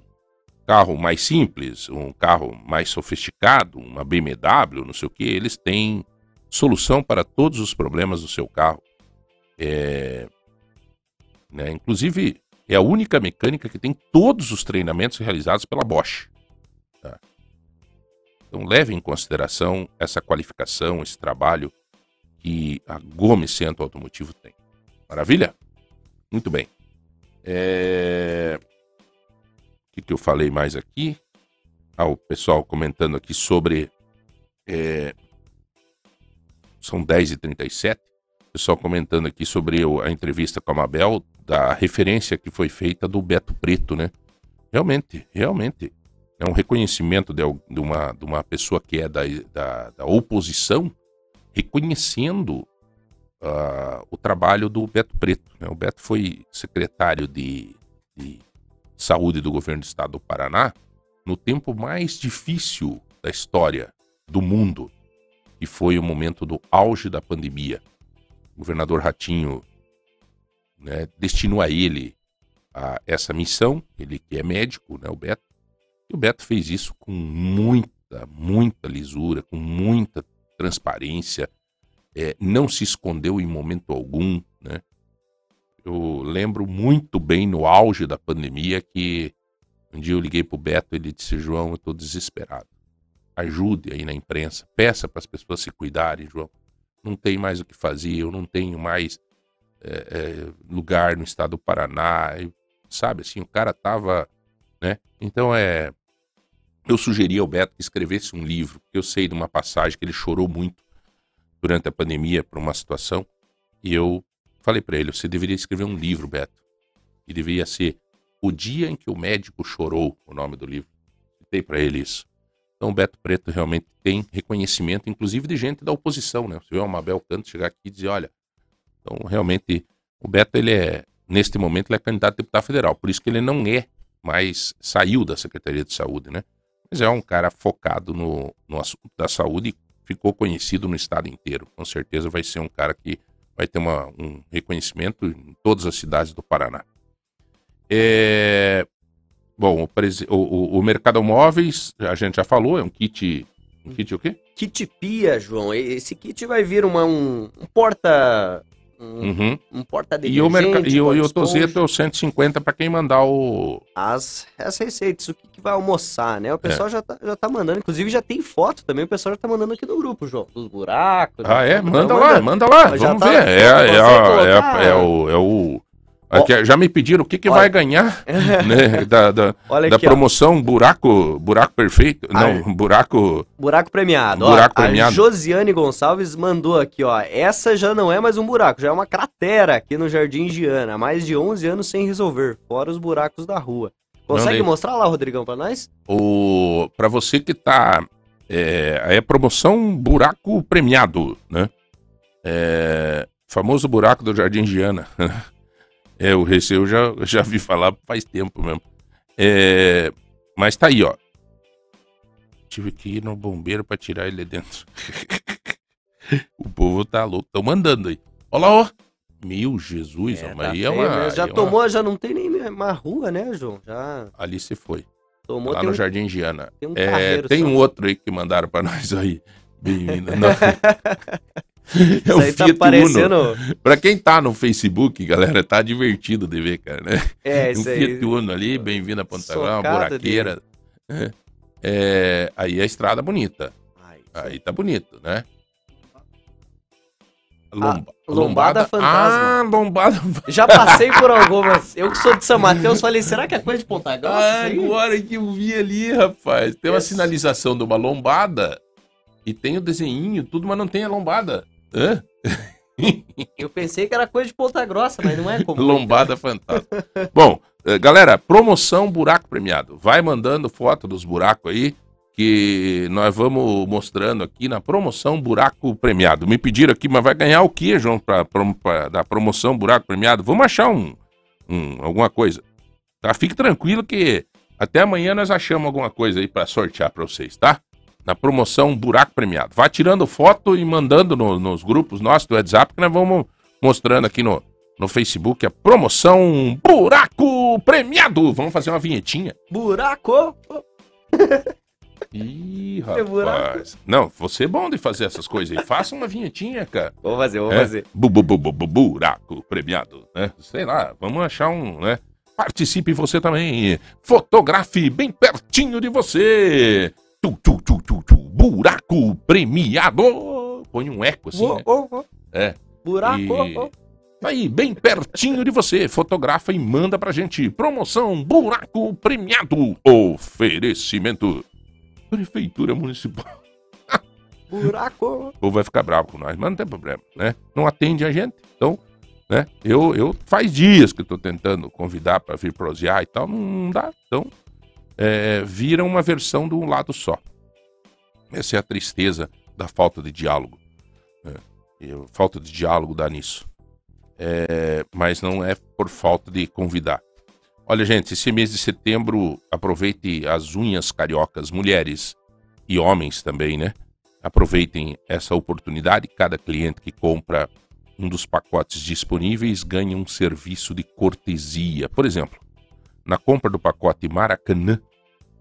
carro mais simples, um carro mais sofisticado, uma BMW, não sei o que. Eles têm solução para todos os problemas do seu carro. É, né, inclusive, é a única mecânica que tem todos os treinamentos realizados pela Bosch. tá? Então, leve em consideração essa qualificação, esse trabalho que a Gomes Centro Automotivo tem. Maravilha? Muito bem. É... O que, que eu falei mais aqui? Ah, o pessoal comentando aqui sobre. é, São 10h37. O pessoal comentando aqui sobre a entrevista com a Mabel, da referência que foi feita do Beto Preto, né? Realmente, realmente. É um reconhecimento de, de uma, de uma pessoa que é da, da, da oposição, reconhecendo ah, o trabalho do Beto Preto. né? O Beto foi secretário de, de saúde do governo do estado do Paraná no tempo mais difícil da história do mundo. que foi o momento do auge da pandemia. O governador Ratinho né, destinou a ele a essa missão, ele que é médico, né, o Beto, e o Beto fez isso com muita, muita lisura, com muita transparência, é, não se escondeu em momento algum, né? Eu lembro muito bem no auge da pandemia que um dia eu liguei pro Beto e ele disse, João, eu estou desesperado. Ajude aí na imprensa, peça para as pessoas se cuidarem, João. Não tem mais o que fazer, eu não tenho mais é, é, lugar no estado do Paraná, sabe assim, o cara tava, né? Então é, eu sugeri ao Beto que escrevesse um livro, eu sei de uma passagem que ele chorou muito durante a pandemia por uma situação, e eu falei para ele, você deveria escrever um livro, Beto, e deveria ser O Dia em que o Médico Chorou, o nome do livro. Citei para ele isso. Então o Beto Preto realmente tem reconhecimento, inclusive de gente da oposição, né? Você vê o Mabel Canto chegar aqui e dizer, olha, então, realmente, o Beto, ele é, neste momento, ele é candidato a deputado federal. Por isso que ele não é mais, saiu da Secretaria de Saúde, né? Mas é um cara focado no, no assunto da saúde e ficou conhecido no estado inteiro. Com certeza vai ser um cara que vai ter uma, um reconhecimento em todas as cidades do Paraná. É... Bom, o, o, o, o Mercado Móveis, a gente já falou, é um kit. Um kit o quê? Kit Pia, João. Esse kit vai vir uma, um, um porta um, Uhum. um porta E o, merca... e o, e o porta-esponja. Tozeto é o 150 para quem mandar o. as, as receitas, o que, que vai almoçar, né? O É. pessoal já, tá, já tá mandando, inclusive já tem foto também, o pessoal já tá mandando aqui no grupo, João, dos buracos. Ah, já é? tá- Manda tá lá, manda lá. Vamos tá- ver. É, é, é, colocar? é, é o. É o aqui, já me pediram o que, que Olha. vai ganhar né, da, da, da aqui, ó, promoção buraco, buraco perfeito. Não, buraco. buraco premiado. Buraco ó, premiado. A Josiane Gonçalves mandou aqui, ó, essa já não é mais um buraco, já é uma cratera aqui no Jardim Giana, há mais de 11 anos sem resolver, fora os buracos da rua. Consegue mostrar lá, Rodrigão, pra nós? O, para você que tá. É, é promoção buraco premiado, né? É, famoso buraco do Jardim Giana. é, o receio eu já, já vi falar faz tempo mesmo. É, mas tá aí, ó. Tive que ir no bombeiro pra tirar ele de dentro. o povo tá louco, tão mandando aí. Olha lá, ó. Meu Jesus, ó, mas tá aí é uma. mesmo. Já é uma- tomou, já não tem nem uma rua, né, João? Já Ali se foi. tomou, lá no um, Jardim Giana. tem um É, tem um outro aí que mandaram pra nós aí. Bem-vindo. É Isso o tá Fiat Uno. parecendo... Pra quem tá no Facebook, galera, tá divertido de ver, cara, né? É, um isso aí. Fiat Uno ali, bem-vindo a Socada buraqueira. né? É, aí a estrada bonita. Ai, Aí tá bonito, né? Ah, lombada fantasma. Ah, lombada Já passei por algumas. Eu que sou de São Mateus, falei, será que é coisa de Ponta Grossa? Ah, isso agora que eu vi ali, rapaz. Tem uma Esse- sinalização de uma lombada e tem o desenhinho, tudo, mas não tem a lombada. Hã? Eu pensei que era coisa de Ponta Grossa, mas não é como. Lombada fantástica. Bom, eh, galera, promoção buraco premiado. Vai mandando foto dos buracos aí que nós vamos mostrando aqui na promoção buraco premiado. Me pediram aqui, mas vai ganhar o que, João, pra, prom- pra- da promoção buraco premiado? Vamos achar um, um- alguma coisa. Tá? Fique tranquilo que até amanhã nós achamos alguma coisa aí pra sortear pra vocês, tá? Na promoção buraco premiado. Vai tirando foto e mandando no- nos grupos nossos do WhatsApp que nós vamos mostrando aqui no, no Facebook a promoção buraco premiado. Vamos fazer uma vinhetinha. Buraco! Ih, rapaz. Não, você é bom de fazer essas coisas aí. Faça uma vinhetinha, cara. Vou fazer, vou É, fazer. bu, bu, bu, bu, bu, buraco premiado, né? Sei lá, vamos achar um, né? Participe você também. Fotografe bem pertinho de você. Tu, tu, tu, tu, tu, buraco premiado. Põe um eco assim, né? É. Buraco! E-. Tá aí, bem pertinho de você. Fotografa e manda pra gente. Promoção Buraco Premiado. Oferecimento. Prefeitura Municipal. Buraco! O povo vai ficar bravo com nós, mas não tem problema, né? Não atende a gente. Então, né? Eu, eu faz dias que eu tô tentando convidar pra vir prosear e tal, não dá. Então, é, vira uma versão de um lado só. Essa é a tristeza da falta de diálogo. a falta de diálogo dá nisso. É, mas não é por falta de convidar. Olha, gente, esse mês de setembro, aproveite as unhas cariocas, mulheres e homens também, né? Aproveitem essa oportunidade. Cada cliente que compra um dos pacotes disponíveis ganha um serviço de cortesia. Por exemplo, na compra do pacote Maracanã,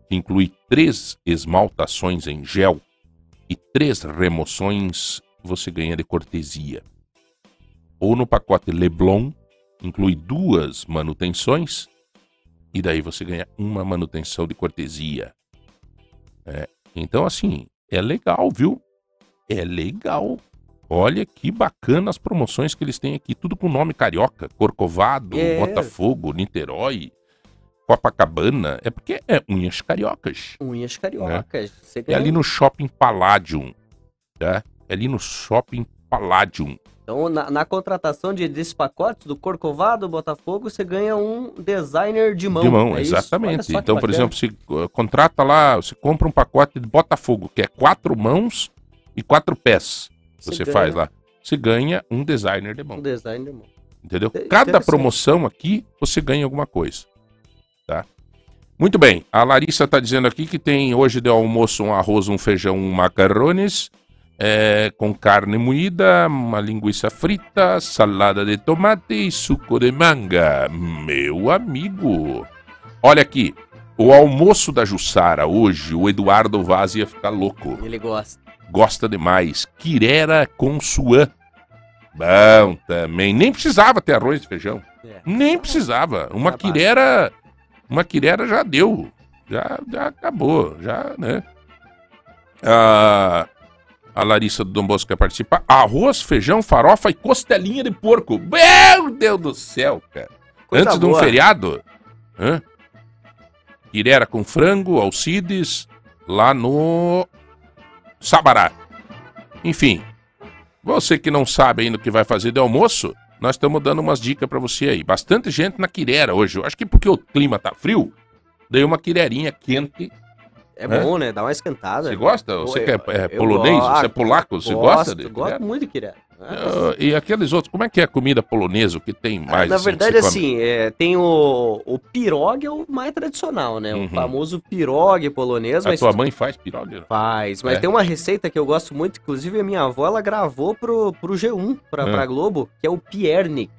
que inclui três esmaltações em gel e três remoções, você ganha de cortesia. Ou no pacote Leblon, inclui duas manutenções e daí você ganha uma manutenção de cortesia. É, então, assim, é legal, viu? É legal. Olha que bacana as promoções que eles têm aqui. Tudo com nome carioca. Corcovado, É. Botafogo, Niterói, Copacabana. É porque é unhas cariocas. Unhas cariocas. Você É ganha- ali no Shopping Palladium. Tá? É ali no Shopping Palladium. Então, na, na contratação de, desses pacotes do Corcovado, Botafogo, você ganha um designer de mão. de mão, é exatamente. Então, por bacana. exemplo, você uh, contrata lá, você compra um pacote de Botafogo, que é quatro mãos e quatro pés. Você, ganha faz lá. Você ganha um designer de mão. Um designer de mão. Entendeu? É Cada promoção aqui, você ganha alguma coisa. Tá? Muito bem. A Larissa está dizendo aqui que tem hoje de almoço um arroz, um feijão, um macarrones, é, com carne moída, uma linguiça frita, salada de tomate e suco de manga. Meu amigo. Olha aqui. O almoço da Jussara hoje, o Eduardo Vaz ia ficar louco Ele gosta. gosta demais. Quirera com suã. Bom também. Nem precisava ter arroz e feijão. É. Nem precisava. Uma quirera. Uma quirera já deu. Já, já acabou. Já, né? A, a Larissa do Dom Bosco quer participar. Arroz, feijão, farofa e costelinha de porco. Meu Deus do céu, cara. Coisa Antes de um boa. feriado. Hã? Quirera com frango, Alcides, lá no Sabará. Enfim, você que não sabe ainda o que vai fazer de almoço, nós estamos dando umas dicas pra você aí. Bastante gente na Quirera hoje. Eu acho que porque o clima tá frio, dei uma quirerinha quente. É É? bom, né? Dá uma esquentada. Você gosta? Você Eu- que é, é eu polonês? gosto. Você é polaco? Você gosto, gosta de Gosto muito de quirera. Ah, Ah, E aqueles outros, como é que é a comida polonesa? O que tem mais? Na assim, verdade, assim, é, tem o, o pirog é o mais tradicional, né? Uhum. O famoso pirog polonês, A mas tua mãe faz piroga? faz. Mas É. tem uma receita que eu gosto muito, inclusive a minha avó, ela gravou pro, pro G1, pra, Ah. pra Globo, que é o piernik.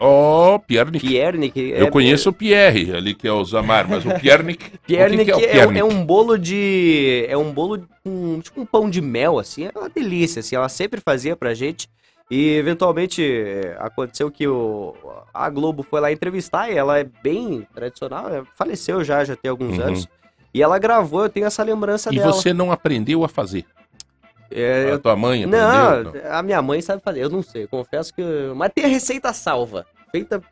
Oh, Piernik. Piernik é, Eu conheço o Pierre ali, que é o Zamar, mas o Piernik. Piernik o que que é o é, Piernik? é um bolo de. É um bolo com tipo um pão de mel, assim. É uma delícia, assim. Ela sempre fazia pra gente. E eventualmente é, aconteceu que o, a Globo foi lá entrevistar e ela é bem tradicional, é, faleceu já, já tem alguns Uhum. anos. E ela gravou, eu tenho essa lembrança E dela. você não aprendeu a fazer? É, A eu- tua mãe aprendeu? não, a minha mãe sabe fazer, eu não sei, confesso que. Mas tem a receita salva. Feita,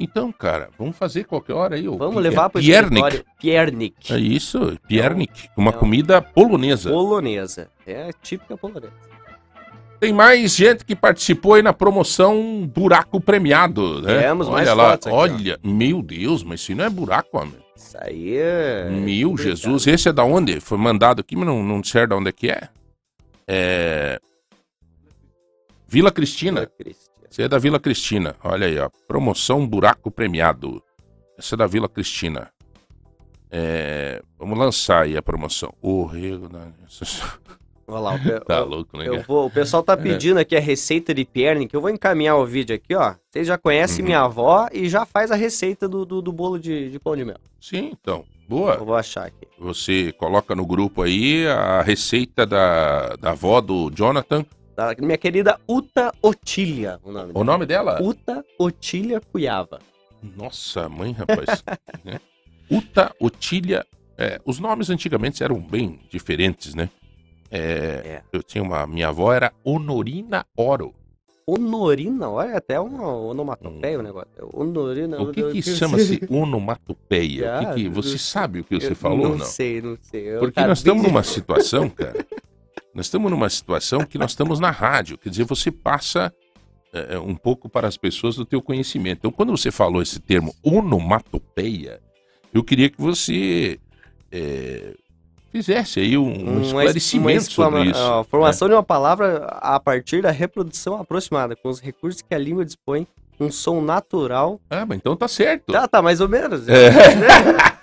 Então, cara, vamos fazer qualquer hora aí. o vamos levar é? pro Piernik. escritório. Piernik. É isso, Piernik. Uma é comida polonesa. Polonesa. É típica polonesa. Tem mais gente que participou aí na promoção Buraco Premiado, né? Temos olha mais lá, aqui, ó. olha, meu Deus, mas isso não é buraco, homem. Isso aí é. Meu. Jesus, esse é da onde? Foi mandado aqui, mas não, não disser de onde é que é. É. Vila Cristina. Esse é da Vila Cristina. Olha aí, ó. Promoção Buraco Premiado. Essa é da Vila Cristina. É, Vamos lançar aí a promoção. O rego da... Olha lá, o, Tá louco, né? eu vou, o pessoal tá pedindo aqui a receita de Piernik. Eu vou encaminhar o vídeo aqui, ó. Vocês já conhecem Uhum. minha avó e já faz a receita do, do, do bolo de, de pão de mel. Sim, então. Boa. Eu vou achar aqui. Você coloca no grupo aí a receita da, da avó do Jonathan. Da minha querida Uta Otília, o nome O dela. nome dela? Uta Otília Cuiava. Nossa, mãe, rapaz. né? Uta, Otília. é, os nomes antigamente eram bem diferentes, né? É, É. Eu tinha uma. Minha avó era Honorina Oro. Honorina, olha, até uma onomatopeia o negócio. Honorina. O que que chama-se onomatopeia? O que que, você sabe o que você falou ou Não não? sei, não sei. Eu Porque nós estamos de- numa situação, cara. Nós estamos numa situação que nós estamos na rádio. Quer dizer, você passa é, um pouco para as pessoas do teu conhecimento. Então, quando você falou esse termo onomatopeia, eu queria que você é, fizesse aí um, um Uma- esclarecimento sobre isso. né? a formação de uma palavra a partir da reprodução aproximada, com os recursos que a língua dispõe, um som natural. Ah, mas então tá certo. Tá, tá, mais ou menos. É.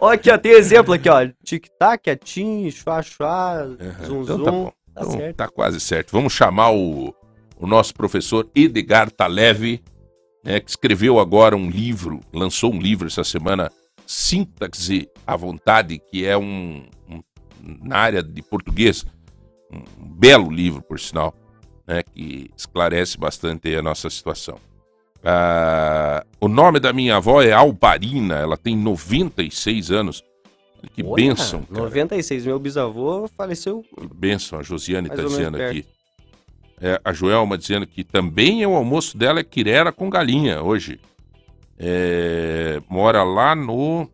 Olha aqui, ó, tem exemplo aqui, ó. Tic-tac, atim, chua, chua, zum, Então zum. tá bom. Tá Então, certo. tá quase certo. Vamos chamar o, o nosso professor Edgar Taleve, né, que escreveu agora um livro, lançou um livro essa semana, Sintaxe à Vontade, que é um, um- na área de português, um belo livro, por sinal, né, que esclarece bastante a nossa situação. Ah, o nome da minha avó é Albarina, ela tem 96 anos. Que Olha, bênção, cara. 96, meu bisavô faleceu. Benção, a Josiane está dizendo aqui. É, a Joelma dizendo que também é o almoço dela é quirera com galinha hoje. É, mora lá no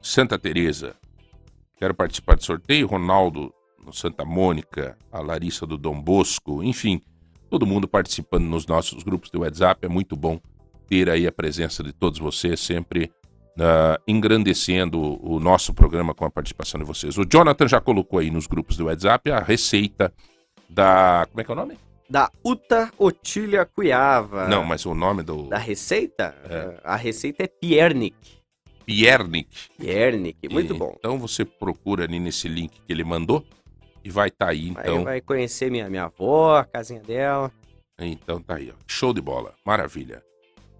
Santa Teresa. Quero participar do sorteio. Ronaldo no Santa Mônica, a Larissa do Dom Bosco, enfim, todo mundo participando nos nossos grupos de WhatsApp. É muito bom ter aí a presença de todos vocês, sempre ah, engrandecendo o nosso programa com a participação de vocês. O Jonathan já colocou aí nos grupos do WhatsApp a receita da. Como é que é o nome? Da Uta Otília Cuiava. Não, mas o nome do. Da receita? É. A receita é Piernik. Piernik. Piernik, muito E- bom. Então você procura ali nesse link que ele mandou e vai estar aí, Aí então. vai conhecer minha, minha avó, a casinha dela. Então tá aí, ó. Show de bola. Maravilha.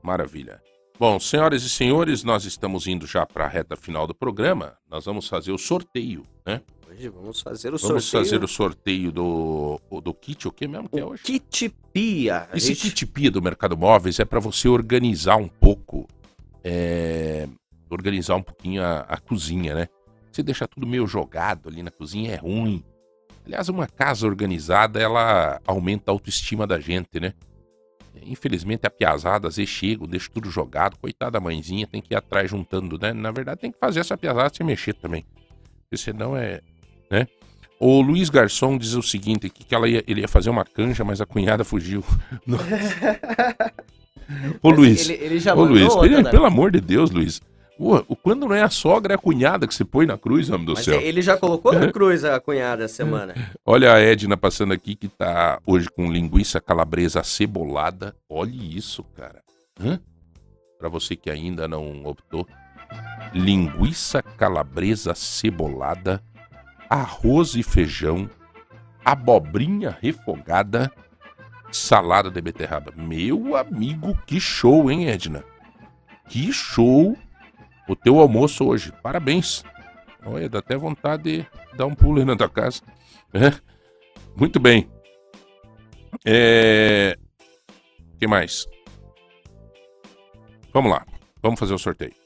Maravilha. Bom, senhoras e senhores, nós estamos indo já para a reta final do programa. Nós vamos fazer o sorteio, né? Hoje vamos fazer o Vamos sorteio. fazer o sorteio do, do kit, o que mesmo que é o hoje? Kit Pia. Esse gente- kit pia do Mercado Móveis é para você organizar um pouco, é, organizar um pouquinho a, a cozinha, né? Você deixar tudo meio jogado ali na cozinha é ruim. Aliás, uma casa organizada, ela aumenta a autoestima da gente, né? Infelizmente, a piazada às vezes chega, deixa tudo jogado. Coitada da mãezinha, tem que ir atrás juntando, né? Na verdade, tem que fazer essa piazada sem mexer também. Porque senão é. Né? O Luiz Garçom diz o seguinte: aqui, que ela ia, ele ia fazer uma canja, mas a cunhada fugiu. Ô Mas Luiz, Ele, ele já ô mandou Luiz, outra, pelo, né? pelo amor de Deus, Luiz. O- quando não é a sogra, é a cunhada que você põe na cruz, homem do Mas céu. ele já colocou na cruz a cunhada essa semana. Olha a Edna passando aqui que tá hoje com linguiça calabresa cebolada. Olhe isso, cara. Hã? Pra você que ainda não optou. Linguiça calabresa cebolada, arroz e feijão, abobrinha refogada, salada de beterraba. Meu amigo, que show, hein, Edna? Que show o teu almoço hoje. Parabéns. Olha, dá até vontade de dar um pulo aí na tua casa. É. Muito bem. É... O que mais? Vamos lá. Vamos fazer o sorteio.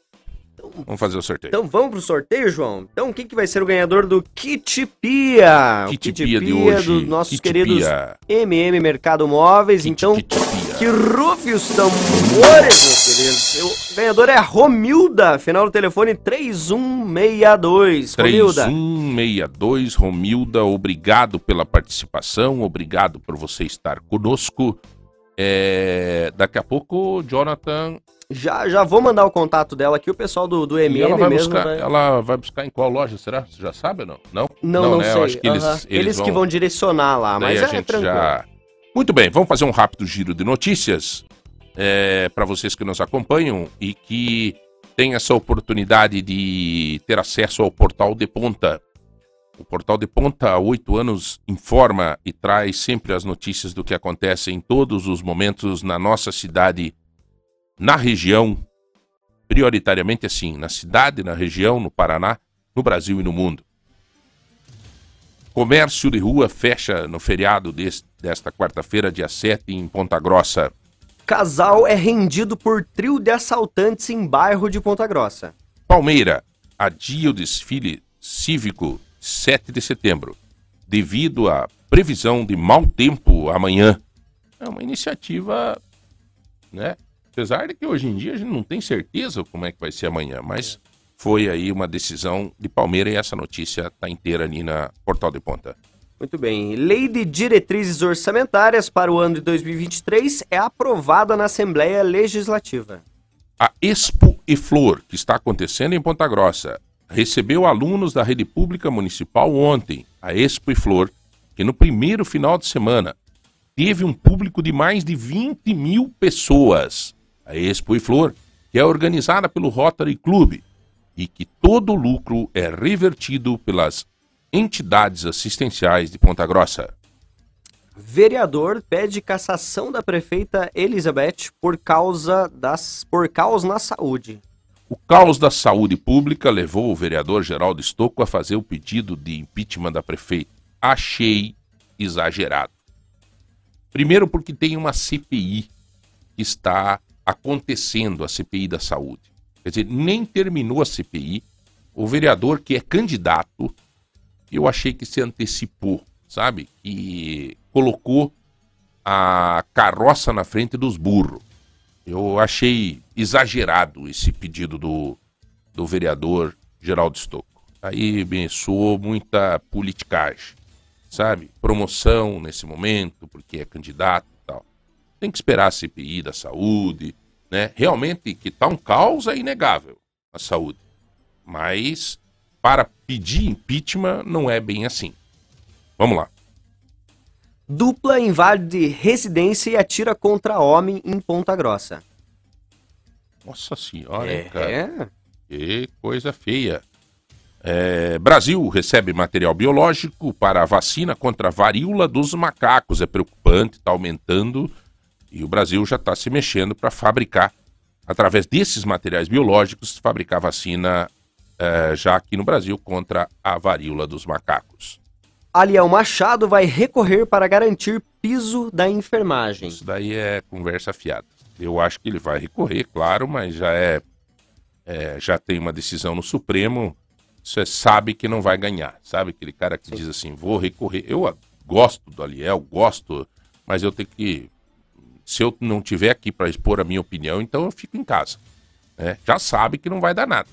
Vamos fazer o sorteio. Então vamos pro sorteio, João? Então quem que vai ser o ganhador do Kit Pia? Kit Pia de hoje. dos nossos Kit queridos Pia. MM Mercado Móveis. Kit- então, Kit Pia. que rufe os tambores, meus queridos. O ganhador é a Romilda, final do telefone 3162. Romilda. 3162, Romilda, obrigado pela participação, obrigado por você estar conosco. É, Daqui a pouco, Jonathan. Já, já vou mandar o contato dela aqui, o pessoal do, do e MM ela, vai mesmo. buscar, vai- ela vai buscar em qual loja, será? Você já sabe ou não? Não? Não, não, né? sei. Eles, aham. eles, que vão direcionar lá, Daí mas a é gente tranquilo. já. Muito bem, vamos fazer um rápido giro de notícias para vocês que nos acompanham e que têm essa oportunidade de ter acesso ao Portal de Ponta. O Portal de Ponta há oito anos informa e traz sempre as notícias do que acontece em todos os momentos na nossa cidade, na região, prioritariamente assim, na cidade, na região, no Paraná, no Brasil e no mundo. Comércio de rua fecha no feriado des- desta quarta-feira, dia 7, em Ponta Grossa. Casal é rendido por trio de assaltantes em bairro de Ponta Grossa. Palmeira adia o desfile cívico 7 de setembro, devido à previsão de mau tempo amanhã. É uma iniciativa, né? Apesar de que hoje em dia a gente não tem certeza como é que vai ser amanhã, mas foi aí uma decisão de Palmeira e essa notícia está inteira ali na Portal de Ponta. Muito bem. Lei de diretrizes orçamentárias para o ano de 2023 é aprovada na Assembleia Legislativa. A Expo e Flor, que está acontecendo em Ponta Grossa, recebeu alunos da rede pública municipal ontem. A Expo e Flor, que no primeiro final de semana teve um público de mais de 20 mil pessoas. A Expo e Flor, que é organizada pelo Rotary Club e que todo o lucro é revertido pelas entidades assistenciais de Ponta Grossa. Vereador pede cassação da prefeita Elizabeth por causa das por caos na saúde. O caos da saúde pública levou o vereador Geraldo Estocco a fazer o pedido de impeachment da prefeita. Achei exagerado. Primeiro porque tem uma CPI que está acontecendo, a CPI da saúde. Quer dizer, nem terminou a CPI. O vereador que é candidato, eu achei que se antecipou, sabe? E colocou a carroça na frente dos burros. Eu achei exagerado esse pedido do, do vereador Geraldo Stocco. Aí me soou muita politicagem, sabe? Promoção nesse momento, porque é candidato. Tem que esperar a CPI da saúde, né? Realmente que tá um caos é inegável a saúde. Mas para pedir impeachment não é bem assim. Vamos lá. Dupla invade residência e atira contra homem em Ponta Grossa. Nossa senhora, é, hein, cara. Que coisa feia. É, Brasil recebe material biológico para a vacina contra a varíola dos macacos. É preocupante, está aumentando. E o Brasil já está se mexendo para fabricar, através desses materiais biológicos, fabricar vacina é, já aqui no Brasil contra a varíola dos macacos. Aliel Machado vai recorrer para garantir piso da enfermagem. Isso daí é conversa fiada. Eu acho que ele vai recorrer, claro, mas já é, é já tem uma decisão no Supremo. Você sabe que não vai ganhar, sabe aquele cara que Sim. diz assim, vou recorrer. Eu gosto do Aliel, gosto, mas eu tenho que, se eu não tiver aqui para expor a minha opinião, então eu fico em casa. Né? Já sabe que não vai dar nada,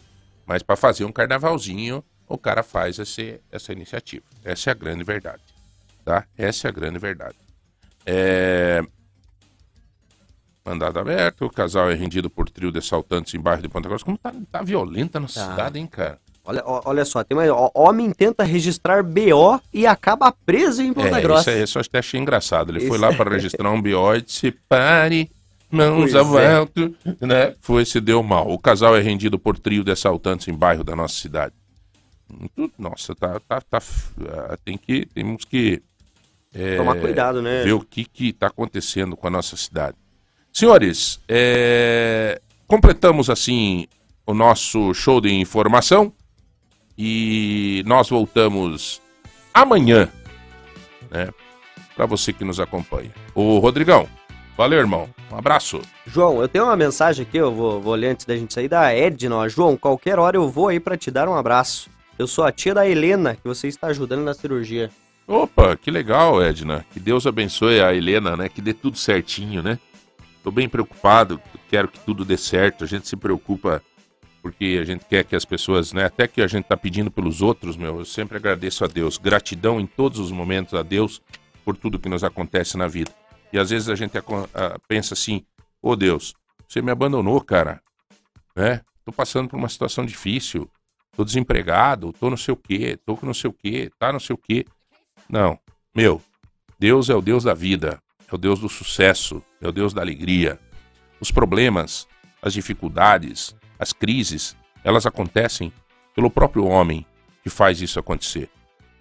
mas para fazer um carnavalzinho o cara faz esse, essa iniciativa. Essa é a grande verdade. Tá? Essa é a grande verdade. É... Mandado aberto, o casal é rendido por trio de assaltantes em bairro de Ponta Grossa. Como tá, tá violenta na tá. cidade, hein, cara? Olha, olha só, tem uma, homem tenta registrar BO e acaba preso em Ponta é, Grossa. Isso, isso eu até achei engraçado. Ele foi lá para registrar um BO e disse: pare, mãos ao é. né? Foi se deu mal. O casal é rendido por trio de assaltantes em bairro da nossa cidade. Nossa, tá, tá, tá, ah, tem que, temos que é, tomar cuidado, né? Ver o que que está acontecendo com a nossa cidade. Senhores, é, completamos assim o nosso show de informação e nós voltamos amanhã, né? Para você que nos acompanha. O Rodrigão, valeu, irmão. Um abraço. João, eu tenho uma mensagem aqui, eu vou, vou ler antes da gente sair da Edna. João, qualquer hora eu vou aí para te dar um abraço. Eu sou a tia da Helena, que você está ajudando na cirurgia. Opa, que legal, Edna. Que Deus abençoe a Helena, né? Que dê tudo certinho, né? Tô bem preocupado, quero que tudo dê certo. A gente se preocupa porque a gente quer que as pessoas, né? Até que a gente tá pedindo pelos outros, meu, eu sempre agradeço a Deus. Gratidão em todos os momentos a Deus por tudo que nos acontece na vida. E às vezes a gente pensa assim: ô oh, Deus, você me abandonou, cara, né? Tô passando por uma situação difícil tô desempregado, tô não sei o quê, tô com não sei o quê, tá não sei o quê. Não, meu, Deus é o Deus da vida, é o Deus do sucesso, é o Deus da alegria. Os problemas, as dificuldades, as crises, elas acontecem pelo próprio homem que faz isso acontecer,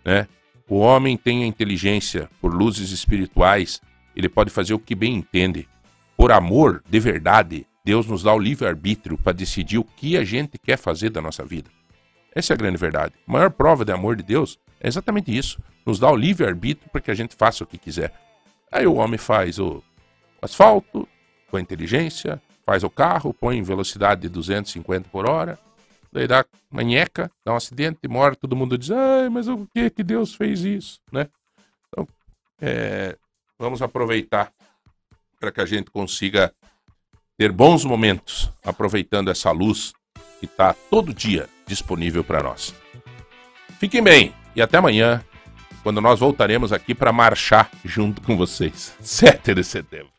né? O homem tem a inteligência por luzes espirituais, ele pode fazer o que bem entende. Por amor de verdade, Deus nos dá o livre-arbítrio para decidir o que a gente quer fazer da nossa vida. Essa é a grande verdade. A maior prova de amor de Deus é exatamente isso. Nos dá o livre-arbítrio para que a gente faça o que quiser. Aí o homem faz o asfalto, com a inteligência, faz o carro, põe em velocidade de 250 por hora, daí dá manheca, dá um acidente, morre, todo mundo diz, ai, mas o que que Deus fez isso, né? Então, é, vamos aproveitar para que a gente consiga ter bons momentos, aproveitando essa luz que está todo dia disponível para nós. Fiquem bem e até amanhã, quando nós voltaremos aqui para marchar junto com vocês. 7 de setembro.